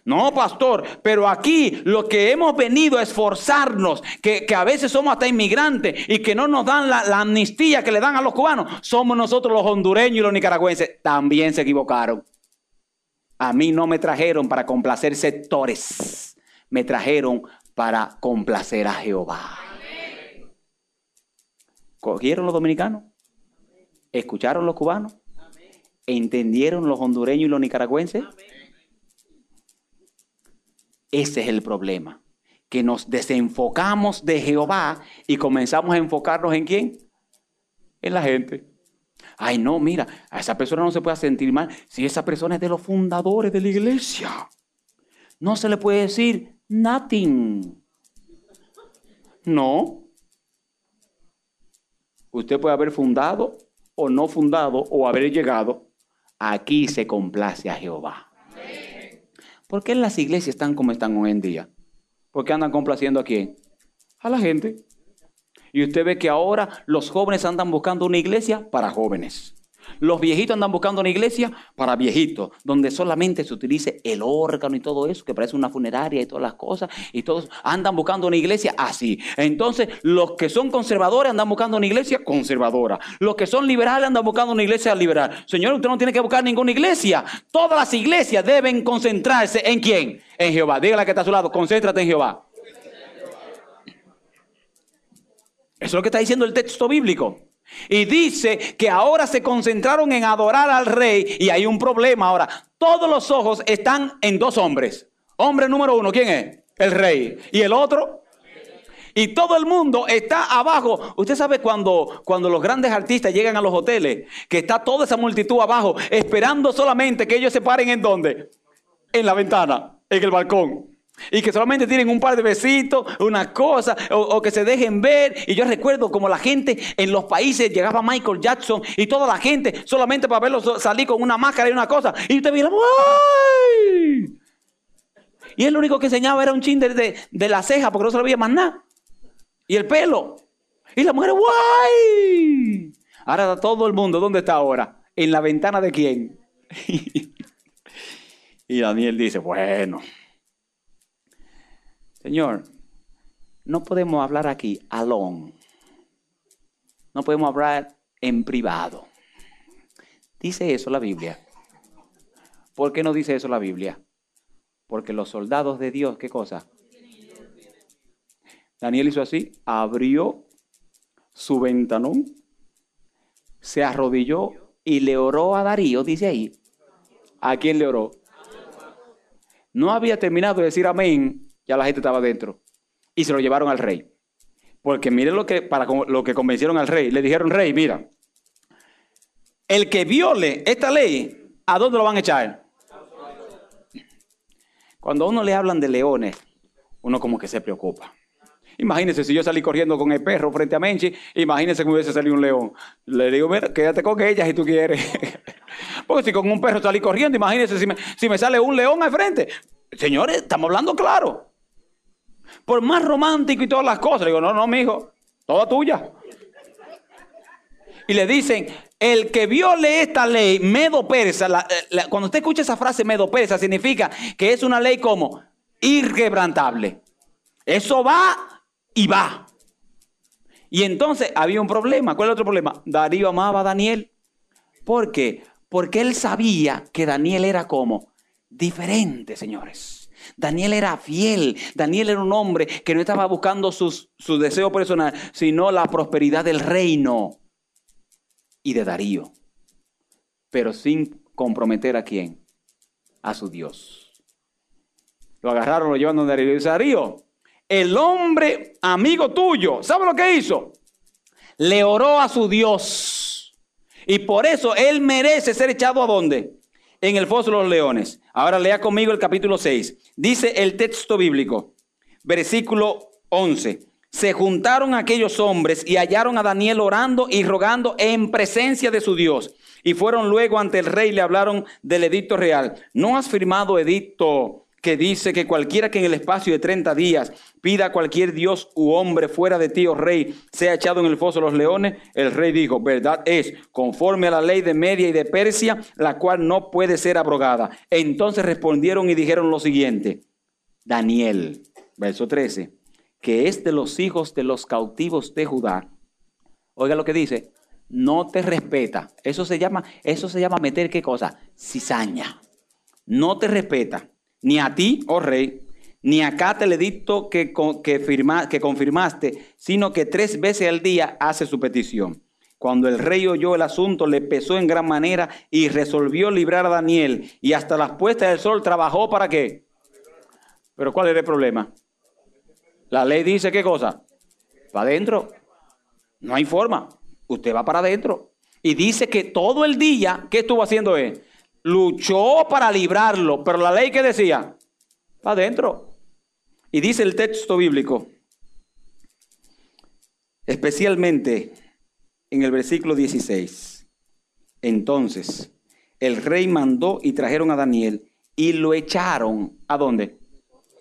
No, pastor, pero aquí lo que hemos venido a esforzarnos, que, a veces somos hasta inmigrantes y que no nos dan la, la, amnistía que le dan a los cubanos, somos nosotros los hondureños y los nicaragüenses. También se equivocaron. A mí no me trajeron para complacer sectores, me trajeron para complacer a Jehová. ¿Cogieron los dominicanos? ¿Escucharon los cubanos? ¿Entendieron los hondureños y los nicaragüenses? Ese es el problema, que nos desenfocamos de Jehová y comenzamos a enfocarnos en quién? En la gente. Ay, no, mira, a esa persona no se puede sentir mal si esa persona es de los fundadores de la iglesia. No se le puede decir nothing. No. Usted puede haber fundado o no fundado o haber llegado. Aquí se complace a Jehová. ¿Por qué las iglesias están como están hoy en día? ¿Por qué andan complaciendo a quién? A la gente. Y usted ve que ahora los jóvenes andan buscando una iglesia para jóvenes. Los viejitos andan buscando una iglesia para viejitos, donde solamente se utilice el órgano y todo eso, que parece una funeraria y todas las cosas, y todos andan buscando una iglesia así. Entonces, los que son conservadores andan buscando una iglesia conservadora. Los que son liberales andan buscando una iglesia liberal. Señor, usted no tiene que buscar ninguna iglesia. Todas las iglesias deben concentrarse en quién? En Jehová. Dígale que está a su lado, concéntrate en Jehová. Eso es lo que está diciendo el texto bíblico. Y dice que ahora se concentraron en adorar al rey y hay un problema ahora. Todos los ojos están en dos hombres. Hombre número uno, ¿quién es? El rey. ¿Y el otro? Y todo el mundo está abajo. Usted sabe cuando, cuando los grandes artistas llegan a los hoteles, que está toda esa multitud abajo, esperando solamente que ellos se paren en dónde? En la ventana, en el balcón. Y que solamente tienen un par de besitos, una cosa, o, que se dejen ver. Y yo recuerdo como la gente en los países llegaba Michael Jackson y toda la gente solamente para verlo salir con una máscara y una cosa. Y usted veía, ¡ay! Y él lo único que enseñaba era un chin de, de, la ceja porque no se lo veía más nada. Y el pelo. Y la mujer, ¡guay! Ahora está todo el mundo, ¿dónde está ahora? ¿En la ventana de quién? [laughs] y Daniel dice, bueno. Señor, no podemos hablar aquí alone. No podemos hablar en privado. Dice eso la Biblia. ¿Por qué no dice eso la Biblia? Porque los soldados de Dios, ¿qué cosa? Daniel hizo así, abrió su ventanón, se arrodilló y le oró a Darío, dice ahí. ¿A quién le oró? No había terminado de decir amén ya la gente estaba dentro. Y se lo llevaron al rey. Porque miren lo que, para lo que convencieron al rey. Le dijeron, rey, mira, el que viole esta ley, ¿a dónde lo van a echar? Cuando a uno le hablan de leones, uno como que se preocupa. Imagínese si yo salí corriendo con el perro frente a Menchi, imagínese que me hubiese salido un león. Le digo, mira, quédate con ella si tú quieres. [laughs] Porque si con un perro salí corriendo, imagínese si me, si me sale un león al frente. Señores, estamos hablando claro. Por más romántico y todas las cosas. Le digo, no, no, mijo, toda tuya. Y le dicen, el que viole esta ley, medo persa, cuando usted escucha esa frase medo persa, significa que es una ley como irrebrantable. Eso va y va. Y entonces había un problema. ¿Cuál es el otro problema? Darío amaba a Daniel. ¿Por qué? Porque él sabía que Daniel era como diferente, señores. Daniel era fiel. Daniel era un hombre que no estaba buscando sus, su deseo personal, sino la prosperidad del reino y de Darío. Pero sin comprometer a quién? A su Dios. Lo agarraron, lo llevan donde Darío. Y dice, Darío, el hombre amigo tuyo, ¿sabe lo que hizo? Le oró a su Dios. Y por eso él merece ser echado a dónde? En el foso de los leones. Ahora lea conmigo el capítulo 6. Dice el texto bíblico, versículo 11. Se juntaron aquellos hombres y hallaron a Daniel orando y rogando en presencia de su Dios. Y fueron luego ante el rey y le hablaron del edicto real. ¿No has firmado edicto que dice que cualquiera que en el espacio de 30 días pida a cualquier dios u hombre fuera de ti, oh rey, sea echado en el foso de los leones, el rey dijo, verdad es, conforme a la ley de Media y de Persia, la cual no puede ser abrogada. Entonces respondieron y dijeron lo siguiente, Daniel, verso 13, que es de los hijos de los cautivos de Judá. Oiga lo que dice, no te respeta. Eso se llama, eso se llama meter qué cosa? Cizaña. No te respeta ni a ti, oh rey, ni acá te le dicto que, que, firma, que confirmaste, sino que tres veces al día hace su petición. Cuando el rey oyó el asunto, le pesó en gran manera y resolvió librar a Daniel. Y hasta las puestas del sol trabajó para qué. Pero ¿cuál era el problema? La ley dice qué cosa. Para adentro. No hay forma. Usted va para adentro. Y dice que todo el día, ¿qué estuvo haciendo él? Luchó para librarlo, pero la ley que decía, adentro. Y dice el texto bíblico, especialmente en el versículo 16, entonces el rey mandó y trajeron a Daniel y lo echaron, ¿a dónde?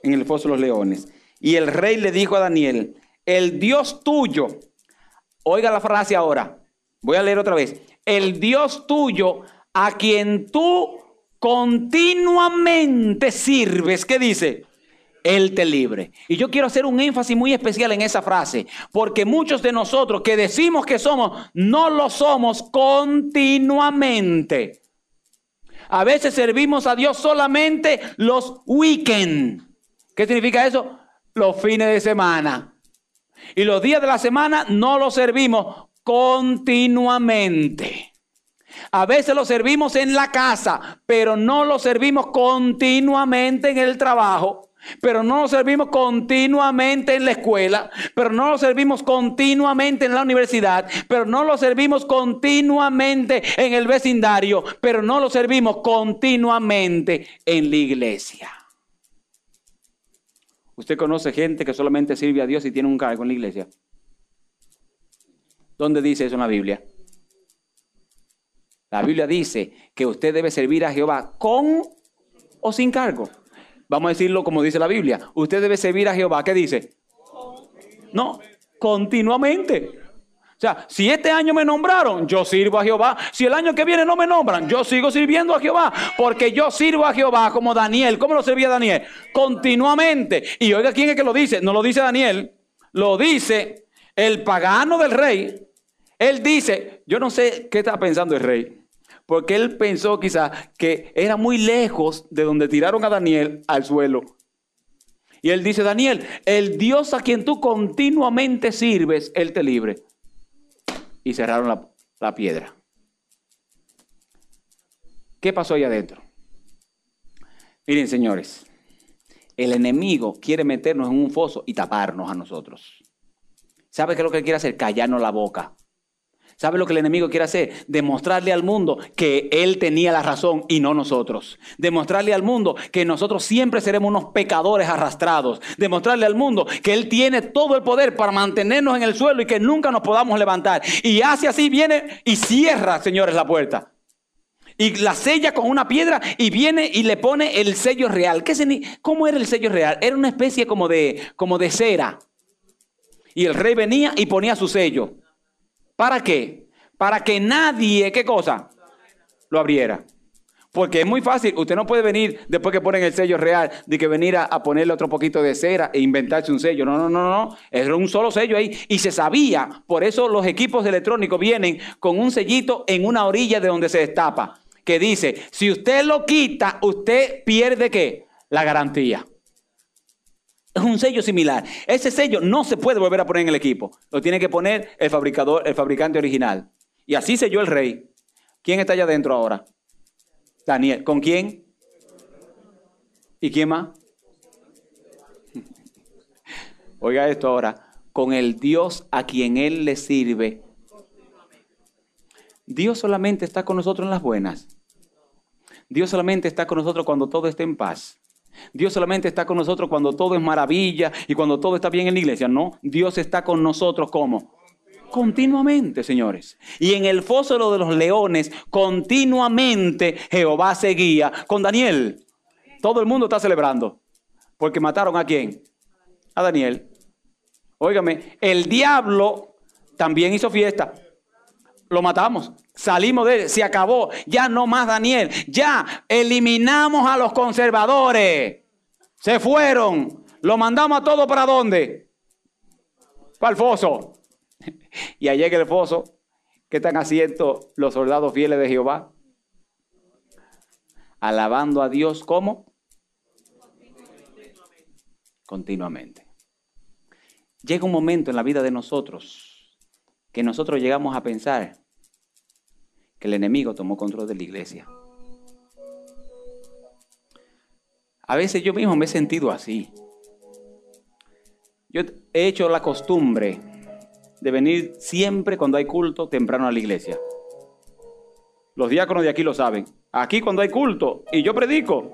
En el foso de los leones. Y el rey le dijo a Daniel, el Dios tuyo, oiga la frase ahora, voy a leer otra vez, el Dios tuyo a quien tú continuamente sirves, ¿qué dice? Él te libre. Y yo quiero hacer un énfasis muy especial en esa frase, porque muchos de nosotros que decimos que somos, no lo somos continuamente. A veces servimos a Dios solamente los weekends. ¿Qué significa eso? Los fines de semana. Y los días de la semana no los servimos continuamente. A veces lo servimos en la casa, pero no lo servimos continuamente en el trabajo. Pero no lo servimos continuamente en la escuela, pero no lo servimos continuamente en la universidad, pero no lo servimos continuamente en el vecindario, pero no lo servimos continuamente en la iglesia. ¿Usted conoce gente que solamente sirve a Dios y tiene un cargo en la iglesia? ¿Dónde dice eso en la Biblia? La Biblia dice que usted debe servir a Jehová con o sin cargo. Vamos a decirlo como dice la Biblia. Usted debe servir a Jehová. ¿Qué dice? No, continuamente. O sea, si este año me nombraron, yo sirvo a Jehová. Si el año que viene no me nombran, yo sigo sirviendo a Jehová. Porque yo sirvo a Jehová como Daniel. ¿Cómo lo servía Daniel? Continuamente. Y oiga, ¿quién es que lo dice? No lo dice Daniel. Lo dice el pagano del rey. Él dice, yo no sé qué está pensando el rey porque él pensó quizá que era muy lejos de donde tiraron a Daniel al suelo. Y él dice, Daniel, el Dios a quien tú continuamente sirves, él te libre. Y cerraron la, la piedra. ¿Qué pasó ahí adentro? Miren, señores, el enemigo quiere meternos en un foso y taparnos a nosotros. ¿Sabe qué es lo que quiere hacer? Callarnos la boca. ¿Sabe lo que el enemigo quiere hacer? Demostrarle al mundo que él tenía la razón y no nosotros. Demostrarle al mundo que nosotros siempre seremos unos pecadores arrastrados. Demostrarle al mundo que él tiene todo el poder para mantenernos en el suelo y que nunca nos podamos levantar. Y hace así, viene y cierra, señores, la puerta. Y la sella con una piedra y viene y le pone el sello real. ¿Qué ¿Cómo era el sello real? Era una especie como de, como de cera. Y el rey venía y ponía su sello. ¿Para qué? Para que nadie, ¿qué cosa? Lo abriera. Porque es muy fácil, usted no puede venir después que ponen el sello real, de que venir a, ponerle otro poquito de cera e inventarse un sello. No, no, no, no. Es un solo sello ahí. Y se sabía, por eso los equipos electrónicos vienen con un sellito en una orilla de donde se destapa. Que dice, si usted lo quita, usted pierde qué? La garantía. Es un sello similar. Ese sello no se puede volver a poner en el equipo. Lo tiene que poner el fabricador, el fabricante original. Y así selló el rey. ¿Quién está allá adentro ahora? Daniel. ¿Con quién? ¿Y quién más? [laughs] Oiga esto ahora. Con el Dios a quien Él le sirve. Dios solamente está con nosotros en las buenas. Dios solamente está con nosotros cuando todo está en paz. Dios solamente está con nosotros cuando todo es maravilla y cuando todo está bien en la iglesia. No, Dios está con nosotros como continuamente, señores. Y en el foso de los leones, continuamente Jehová seguía con Daniel. Todo el mundo está celebrando. Porque mataron a quién? A Daniel. Óigame, el diablo también hizo fiesta. Lo matamos. Salimos de él, se acabó. Ya no más Daniel. Ya eliminamos a los conservadores. Se fueron. Lo mandamos a todo para dónde? Para el foso. [laughs] Y allá en el foso, ¿qué están haciendo los soldados fieles de Jehová? Alabando a Dios como continuamente. Llega un momento en la vida de nosotros que nosotros llegamos a pensar, que el enemigo tomó control de la iglesia. A veces yo mismo me he sentido así. Yo he hecho la costumbre de venir siempre cuando hay culto temprano a la iglesia. Los diáconos de aquí lo saben. Aquí cuando hay culto y yo predico,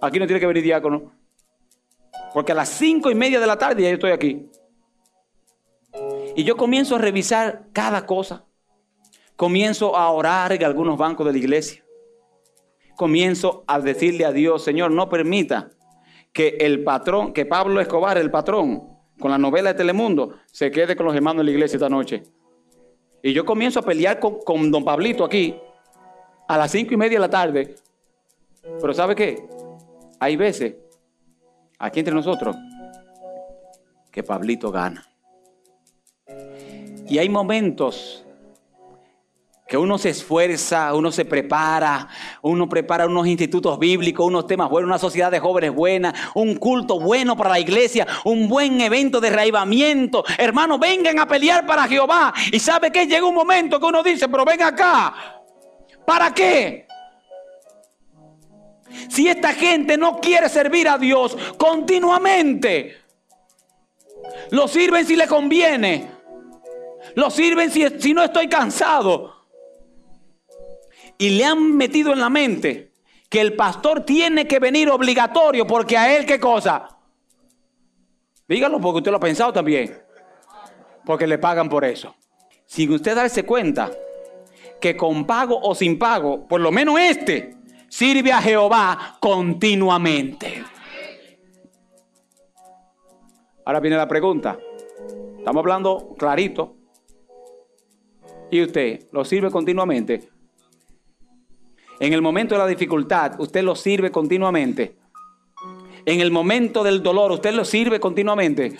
aquí no tiene que venir diácono. Porque a las cinco y media de la tarde ya yo estoy aquí. Y yo comienzo a revisar cada cosa. Comienzo a orar en algunos bancos de la iglesia. Comienzo a decirle a Dios, Señor, no permita que el patrón, que Pablo Escobar, el patrón, con la novela de Telemundo, se quede con los hermanos de la iglesia esta noche. Y yo comienzo a pelear con, con don Pablito aquí a las cinco y media de la tarde. Pero ¿sabe qué? Hay veces, aquí entre nosotros, que Pablito gana. Y hay momentos uno se esfuerza, uno se prepara, uno prepara unos institutos bíblicos, unos temas buenos, una sociedad de jóvenes buena, un culto bueno para la iglesia, un buen evento de raivamiento. Hermanos, vengan a pelear para Jehová. Y sabe que llega un momento que uno dice, pero ven acá. ¿Para qué? Si esta gente no quiere servir a Dios continuamente, lo sirven si le conviene. Lo sirven si, si no estoy cansado y le han metido en la mente que el pastor tiene que venir obligatorio porque a él qué cosa. Dígalo porque usted lo ha pensado también. Porque le pagan por eso. Sin usted darse cuenta que con pago o sin pago, por lo menos este, sirve a Jehová continuamente. Ahora viene la pregunta. Estamos hablando clarito. ¿Y usted lo sirve continuamente? En el momento de la dificultad, usted lo sirve continuamente. En el momento del dolor, usted lo sirve continuamente.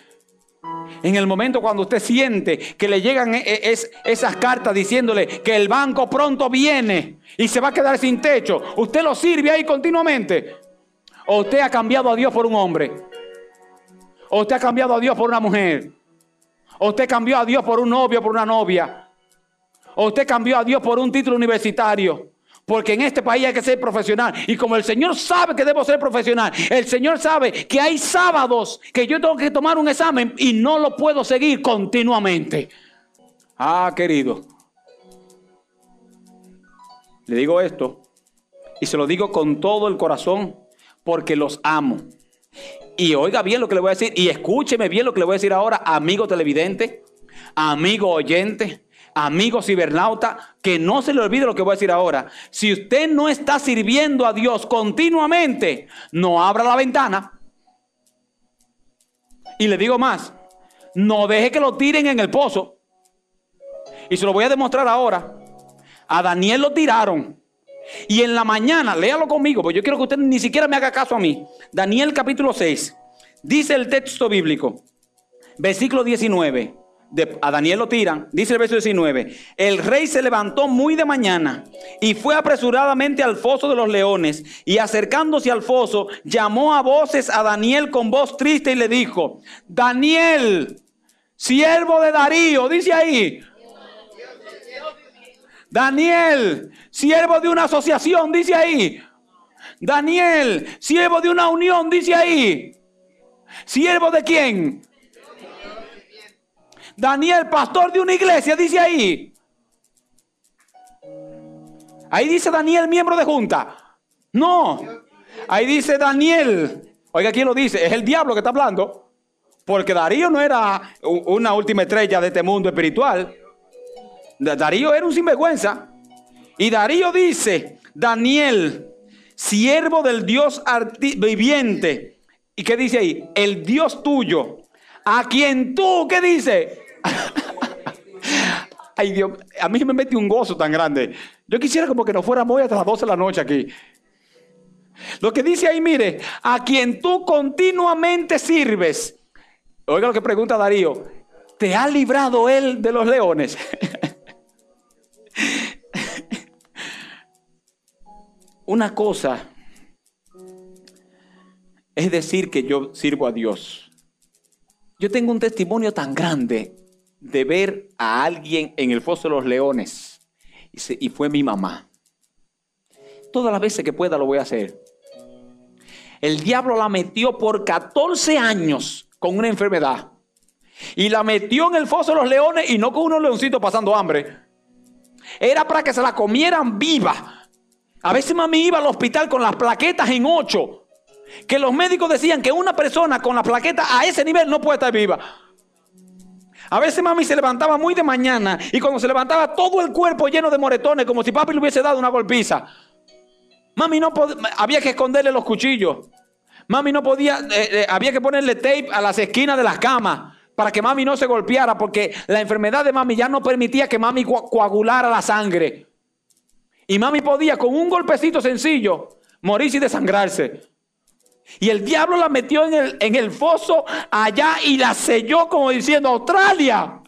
En el momento cuando usted siente que le llegan e, e, esas cartas diciéndole que el banco pronto viene y se va a quedar sin techo, usted lo sirve ahí continuamente. O usted ha cambiado a Dios por un hombre. O usted ha cambiado a Dios por una mujer. O usted cambió a Dios por un novio, por una novia. O usted cambió a Dios por un título universitario. Porque en este país hay que ser profesional. Y como el Señor sabe que debo ser profesional, el Señor sabe que hay sábados que yo tengo que tomar un examen y no lo puedo seguir continuamente. Ah, querido. Le digo esto y se lo digo con todo el corazón porque los amo. Y oiga bien lo que le voy a decir y escúcheme bien lo que le voy a decir ahora, amigo televidente, amigo oyente, amigo cibernauta, que no se le olvide lo que voy a decir ahora. Si usted no está sirviendo a Dios continuamente, no abra la ventana. Y le digo más, no deje que lo tiren en el pozo. Y se lo voy a demostrar ahora. A Daniel lo tiraron. Y en la mañana, léalo conmigo, porque yo quiero que usted ni siquiera me haga caso a mí. Daniel capítulo 6. Dice el texto bíblico, versículo 19. A Daniel lo tiran, dice el verso 19. El rey se levantó muy de mañana y fue apresuradamente al foso de los leones. Y acercándose al foso, llamó a voces a Daniel con voz triste y le dijo: Daniel, siervo de Darío, dice ahí, Daniel, siervo de una asociación, dice ahí. Daniel, siervo de una unión, dice ahí. ¿Siervo de quién? Daniel, pastor de una iglesia, dice ahí. Ahí dice Daniel, miembro de junta. No. Ahí dice Daniel. Oiga, ¿quién lo dice? Es el diablo que está hablando. Porque Darío no era una última estrella de este mundo espiritual. Darío era un sinvergüenza. Y Darío dice, Daniel, siervo del Dios viviente. ¿Y qué dice ahí? El Dios tuyo. A quien tú, ¿qué dice? [laughs] Ay Dios, a mí me mete un gozo tan grande. Yo quisiera como que no fuera muy hasta las 12 de la noche aquí. Lo que dice ahí, mire, a quien tú continuamente sirves. Oiga lo que pregunta Darío. ¿Te ha librado él de los leones? [laughs] Una cosa es decir que yo sirvo a Dios. Yo tengo un testimonio tan grande de ver a alguien en el foso de los leones y fue mi mamá. Todas las veces que pueda lo voy a hacer. El diablo la metió por 14 años con una enfermedad. Y la metió en el foso de los leones y no con unos leoncitos pasando hambre. Era para que se la comieran viva. A veces mami iba al hospital con las plaquetas en ocho. Que los médicos decían que una persona con la plaqueta a ese nivel no puede estar viva. A veces mami se levantaba muy de mañana y cuando se levantaba todo el cuerpo lleno de moretones, como si papi le hubiese dado una golpiza. Mami no podía, había que esconderle los cuchillos. Mami no podía, eh, eh, había que ponerle tape a las esquinas de las camas para que mami no se golpeara, porque la enfermedad de mami ya no permitía que mami coagulara la sangre. Y mami podía con un golpecito sencillo morirse y desangrarse. Y el diablo la metió en el, en el foso allá y la selló como diciendo, Australia,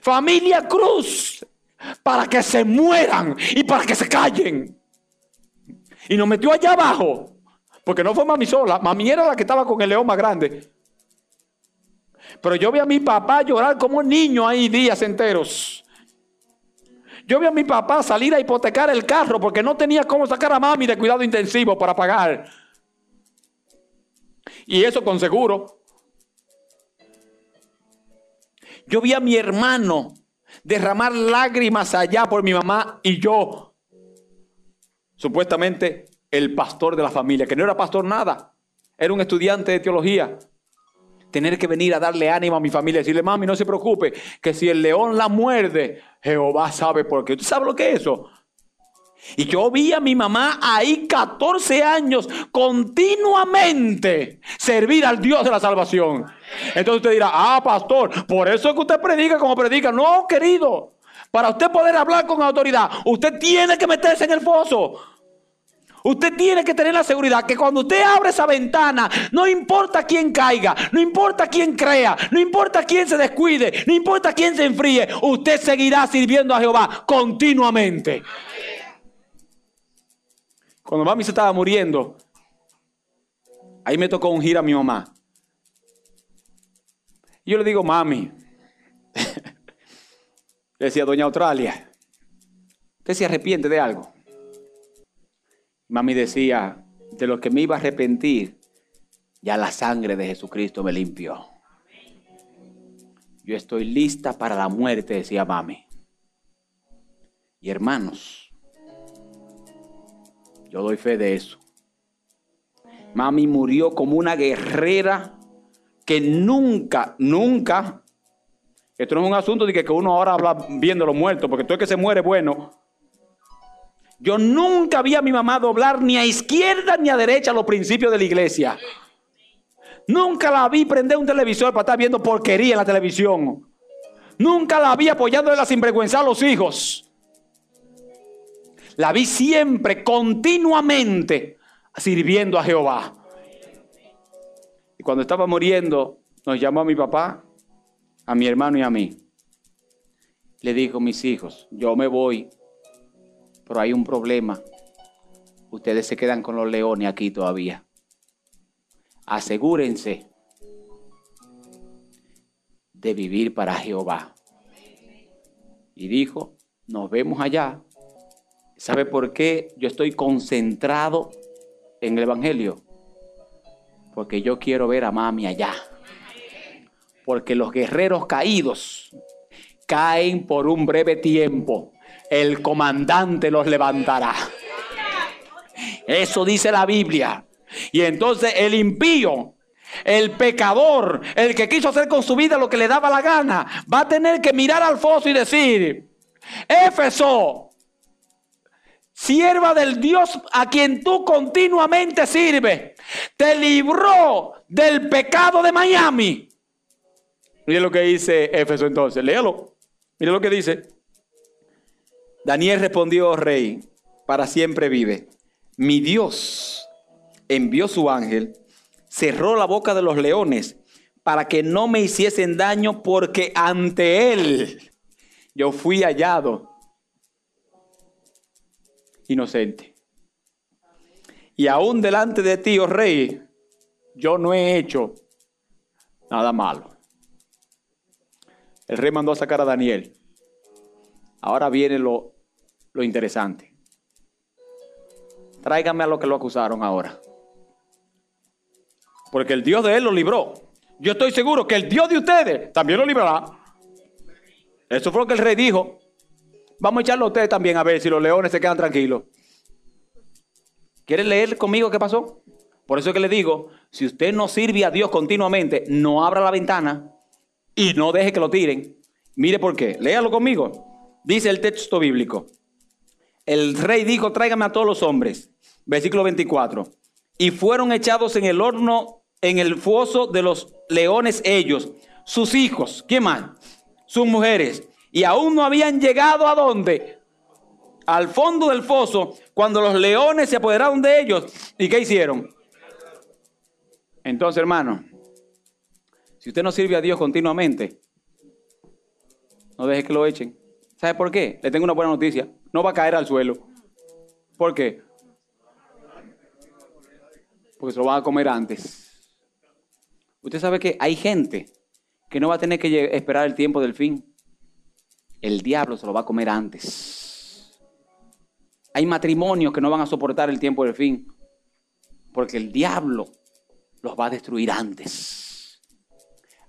familia Cruz, para que se mueran y para que se callen. Y nos metió allá abajo, porque no fue mami sola, mami era la que estaba con el león más grande. Pero yo vi a mi papá llorar como un niño ahí días enteros. Yo vi a mi papá salir a hipotecar el carro porque no tenía cómo sacar a mami de cuidado intensivo para pagar. Y eso con seguro. Yo vi a mi hermano derramar lágrimas allá por mi mamá y yo. Supuestamente el pastor de la familia, que no era pastor nada, era un estudiante de teología tener que venir a darle ánimo a mi familia, decirle, mami, no se preocupe, que si el león la muerde, Jehová sabe por qué. ¿Tú sabes lo que es eso? Y yo vi a mi mamá ahí 14 años continuamente servir al Dios de la salvación. Entonces usted dirá, ah, pastor, por eso es que usted predica como predica. No, querido. Para usted poder hablar con autoridad, usted tiene que meterse en el foso. Usted tiene que tener la seguridad que cuando usted abre esa ventana, no importa quién caiga, no importa quién crea, no importa quién se descuide, no importa quién se enfríe, usted seguirá sirviendo a Jehová continuamente. Cuando mami se estaba muriendo, ahí me tocó ungir a mi mamá. yo le digo, mami, [laughs] le decía doña Australia, ¿usted se arrepiente de algo? Mami decía, de lo que me iba a arrepentir, ya la sangre de Jesucristo me limpió. Yo estoy lista para la muerte, decía mami. Y hermanos, Yo doy fe de eso. Mami murió como una guerrera que nunca, nunca, esto no es un asunto de que, uno ahora habla viendo los muertos, porque todo el que se muere, bueno. Yo nunca vi a mi mamá doblar ni a izquierda ni a derecha los principios de la iglesia. Nunca la vi prender un televisor para estar viendo porquería en la televisión. Nunca la vi apoyando en la sinvergüenza a los hijos. La vi siempre, continuamente, sirviendo a Jehová. Y cuando estaba muriendo, nos llamó a mi papá, a mi hermano y a mí. Le dijo, mis hijos, yo me voy, pero hay un problema. Ustedes se quedan con los leones aquí todavía. Asegúrense de vivir para Jehová. Y dijo, nos vemos allá. ¿Sabe por qué yo estoy concentrado en el Evangelio? Porque yo quiero ver a mami allá. Porque los guerreros caídos caen por un breve tiempo. El comandante los levantará. Eso dice la Biblia. Y entonces el impío, el pecador, el que quiso hacer con su vida lo que le daba la gana, va a tener que mirar al foso y decir, Éfeso, sierva del Dios a quien tú continuamente sirves, te libró del pecado de Miami. Mire lo que dice Éfeso entonces, léalo. Mire lo que dice. Daniel respondió, rey, para siempre vive. Mi Dios envió su ángel, cerró la boca de los leones para que no me hiciesen daño porque ante él yo fui hallado inocente. Y aún delante de ti, oh rey, yo no he hecho nada malo. El rey mandó a sacar a Daniel. Ahora viene lo, lo interesante. Tráigame a lo que lo acusaron ahora. Porque el Dios de él lo libró. Yo estoy seguro que el Dios de ustedes también lo librará. Eso fue lo que el rey dijo. Vamos a echarlo a ustedes también a ver si los leones se quedan tranquilos. ¿Quieren leer conmigo qué pasó? Por eso es que le digo, si usted no sirve a Dios continuamente, no abra la ventana y no deje que lo tiren. Mire por qué. Léalo conmigo. Dice el texto bíblico. El rey dijo, tráigame a todos los hombres. Versículo 24. Y fueron echados en el horno, en el foso de los leones ellos, sus hijos, ¿qué más? Sus mujeres, y aún no habían llegado a dónde? Al fondo del foso, cuando los leones se apoderaron de ellos. ¿Y qué hicieron? Entonces, hermano, si usted no sirve a Dios continuamente, no deje que lo echen. ¿Sabe por qué? Le tengo una buena noticia. No va a caer al suelo. ¿Por qué? Porque se lo van a comer antes. Usted sabe que hay gente que no va a tener que esperar el tiempo del fin el diablo se lo va a comer antes. Hay matrimonios que no van a soportar el tiempo del fin, porque el diablo los va a destruir antes.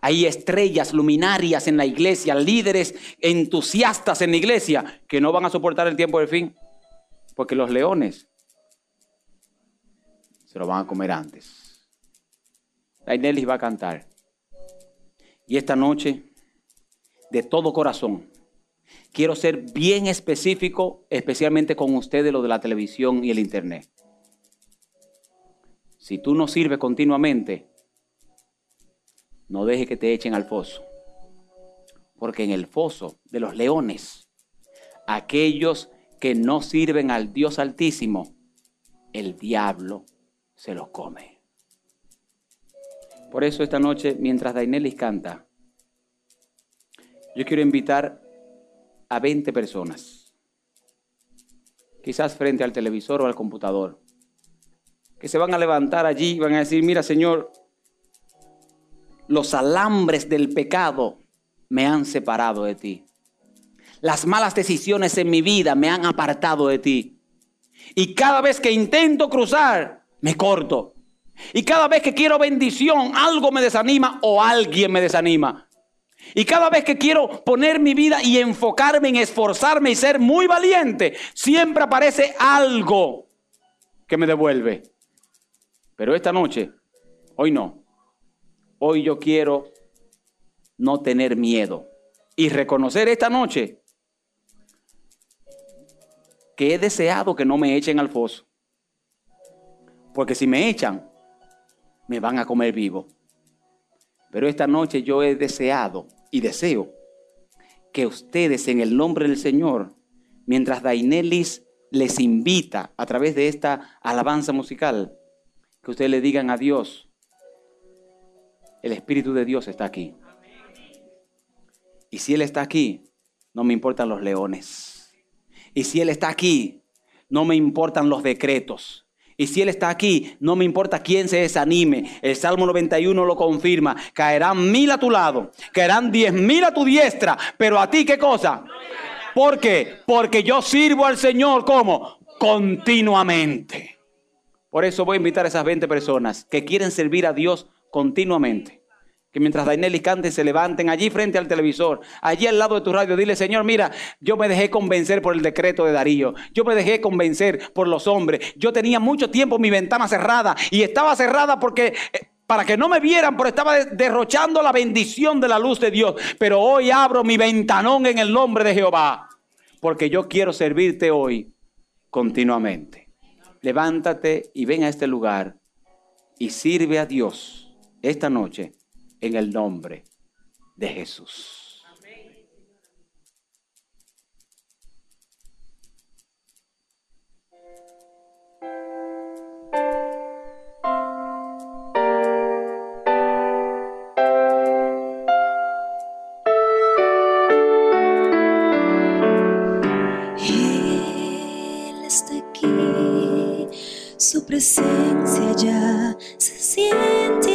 Hay estrellas luminarias en la iglesia, líderes entusiastas en la iglesia que no van a soportar el tiempo del fin, porque los leones se lo van a comer antes. Dainelis va a cantar. Y esta noche, de todo corazón, quiero ser bien específico, especialmente con ustedes, lo de la televisión y el internet. Si tú no sirves continuamente, no deje que te echen al foso. Porque en el foso de los leones, aquellos que no sirven al Dios Altísimo, el diablo se los come. Por eso esta noche, mientras Dainelis canta, yo quiero invitar a 20 personas, quizás frente al televisor o al computador, que se van a levantar allí y van a decir, mira Señor, los alambres del pecado me han separado de ti. Las malas decisiones en mi vida me han apartado de ti. Y cada vez que intento cruzar, me corto. Y cada vez que quiero bendición, algo me desanima o alguien me desanima. Y cada vez que quiero poner mi vida y enfocarme en esforzarme y ser muy valiente, siempre aparece algo que me devuelve. Pero esta noche, hoy no. Hoy yo quiero no tener miedo y reconocer esta noche que he deseado que no me echen al foso. Porque si me echan, me van a comer vivo. Pero esta noche yo he deseado y deseo que ustedes en el nombre del Señor, mientras Dainelis les invita a través de esta alabanza musical, que ustedes le digan a Dios, el Espíritu de Dios está aquí. Y si Él está aquí, no me importan los leones. Y si Él está aquí, no me importan los decretos. Y si Él está aquí, no me importa quién se desanime. El Salmo 91 lo confirma. Caerán mil a tu lado, caerán diez mil a tu diestra. Pero a ti, ¿qué cosa? ¿Por qué? Porque yo sirvo al Señor como continuamente. Por eso voy a invitar a esas 20 personas que quieren servir a Dios continuamente que mientras Dainelli cante se levanten allí frente al televisor, allí al lado de tu radio, dile, Señor, mira, yo me dejé convencer por el decreto de Darío, yo me dejé convencer por los hombres, yo tenía mucho tiempo mi ventana cerrada y estaba cerrada porque... Eh, para que no me vieran, pero estaba derrochando la bendición de la luz de Dios. Pero hoy abro mi ventanón en el nombre de Jehová, porque yo quiero servirte hoy continuamente. Levántate y ven a este lugar y sirve a Dios esta noche en el nombre de Jesús. Está aquí, su presencia ya se siente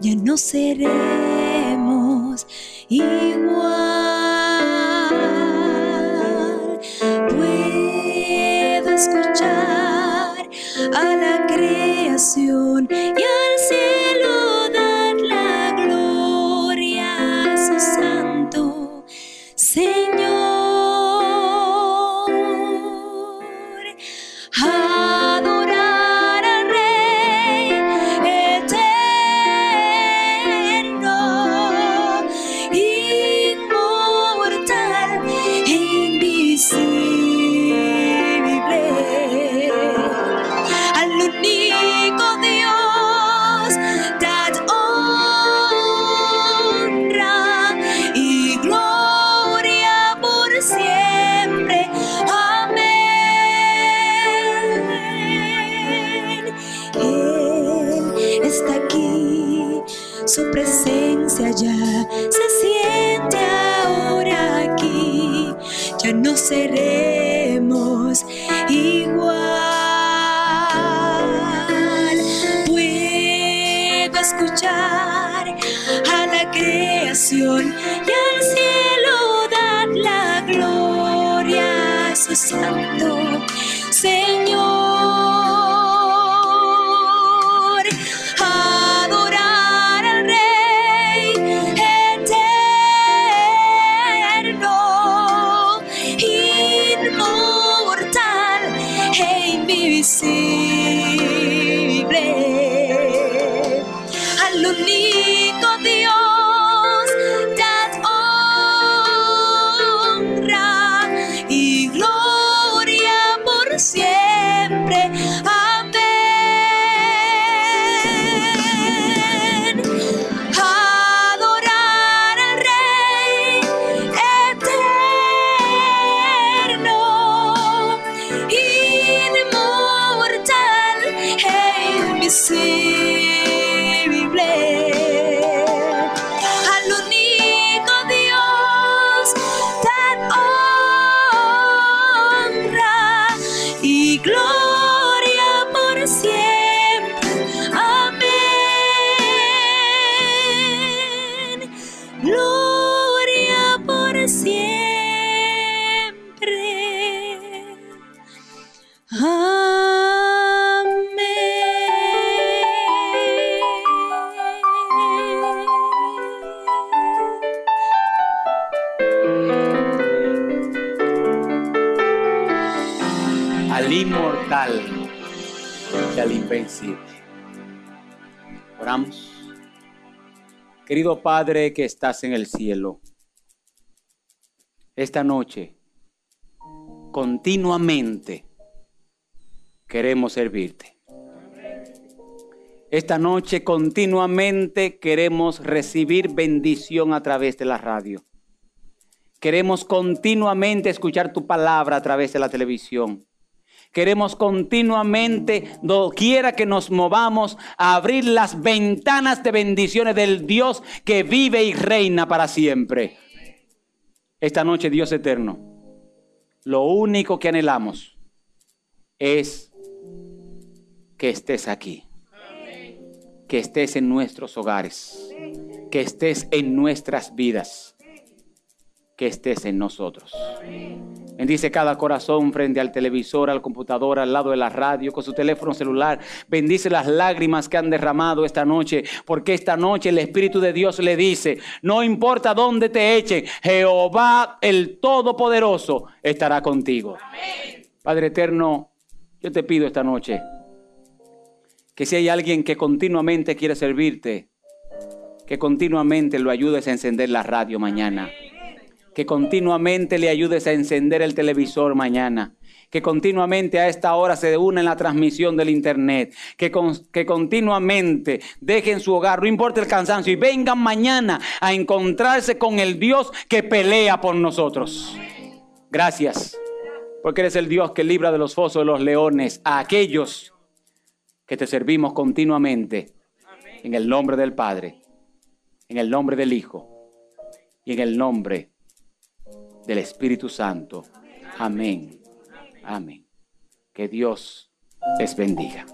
ya no seremos igual. Al inmortal y al invencible. Oramos. Querido Padre que estás en el cielo, esta noche continuamente queremos servirte. Esta noche continuamente queremos recibir bendición a través de la radio. Queremos continuamente escuchar tu palabra a través de la televisión. Queremos continuamente, doquiera que nos movamos, a abrir las ventanas de bendiciones del Dios que vive y reina para siempre. Esta noche, Dios eterno, lo único que anhelamos es que estés aquí, que estés en nuestros hogares, que estés en nuestras vidas, que estés en nosotros. Bendice cada corazón frente al televisor, al computador, al lado de la radio, con su teléfono celular. Bendice las lágrimas que han derramado esta noche, porque esta noche el Espíritu de Dios le dice, no importa dónde te echen, Jehová el Todopoderoso estará contigo. Padre eterno, yo te pido esta noche que si hay alguien que continuamente quiere servirte, que continuamente lo ayudes a encender la radio mañana que continuamente le ayudes a encender el televisor mañana, que continuamente a esta hora se una en la transmisión del internet, que, que continuamente dejen su hogar, no importa el cansancio, y vengan mañana a encontrarse con el Dios que pelea por nosotros. Gracias, porque eres el Dios que libra de los fosos de los leones a aquellos que te servimos continuamente. En el nombre del Padre, en el nombre del Hijo y en el nombre del Espíritu Santo. Amén. Amén. Que Dios les bendiga.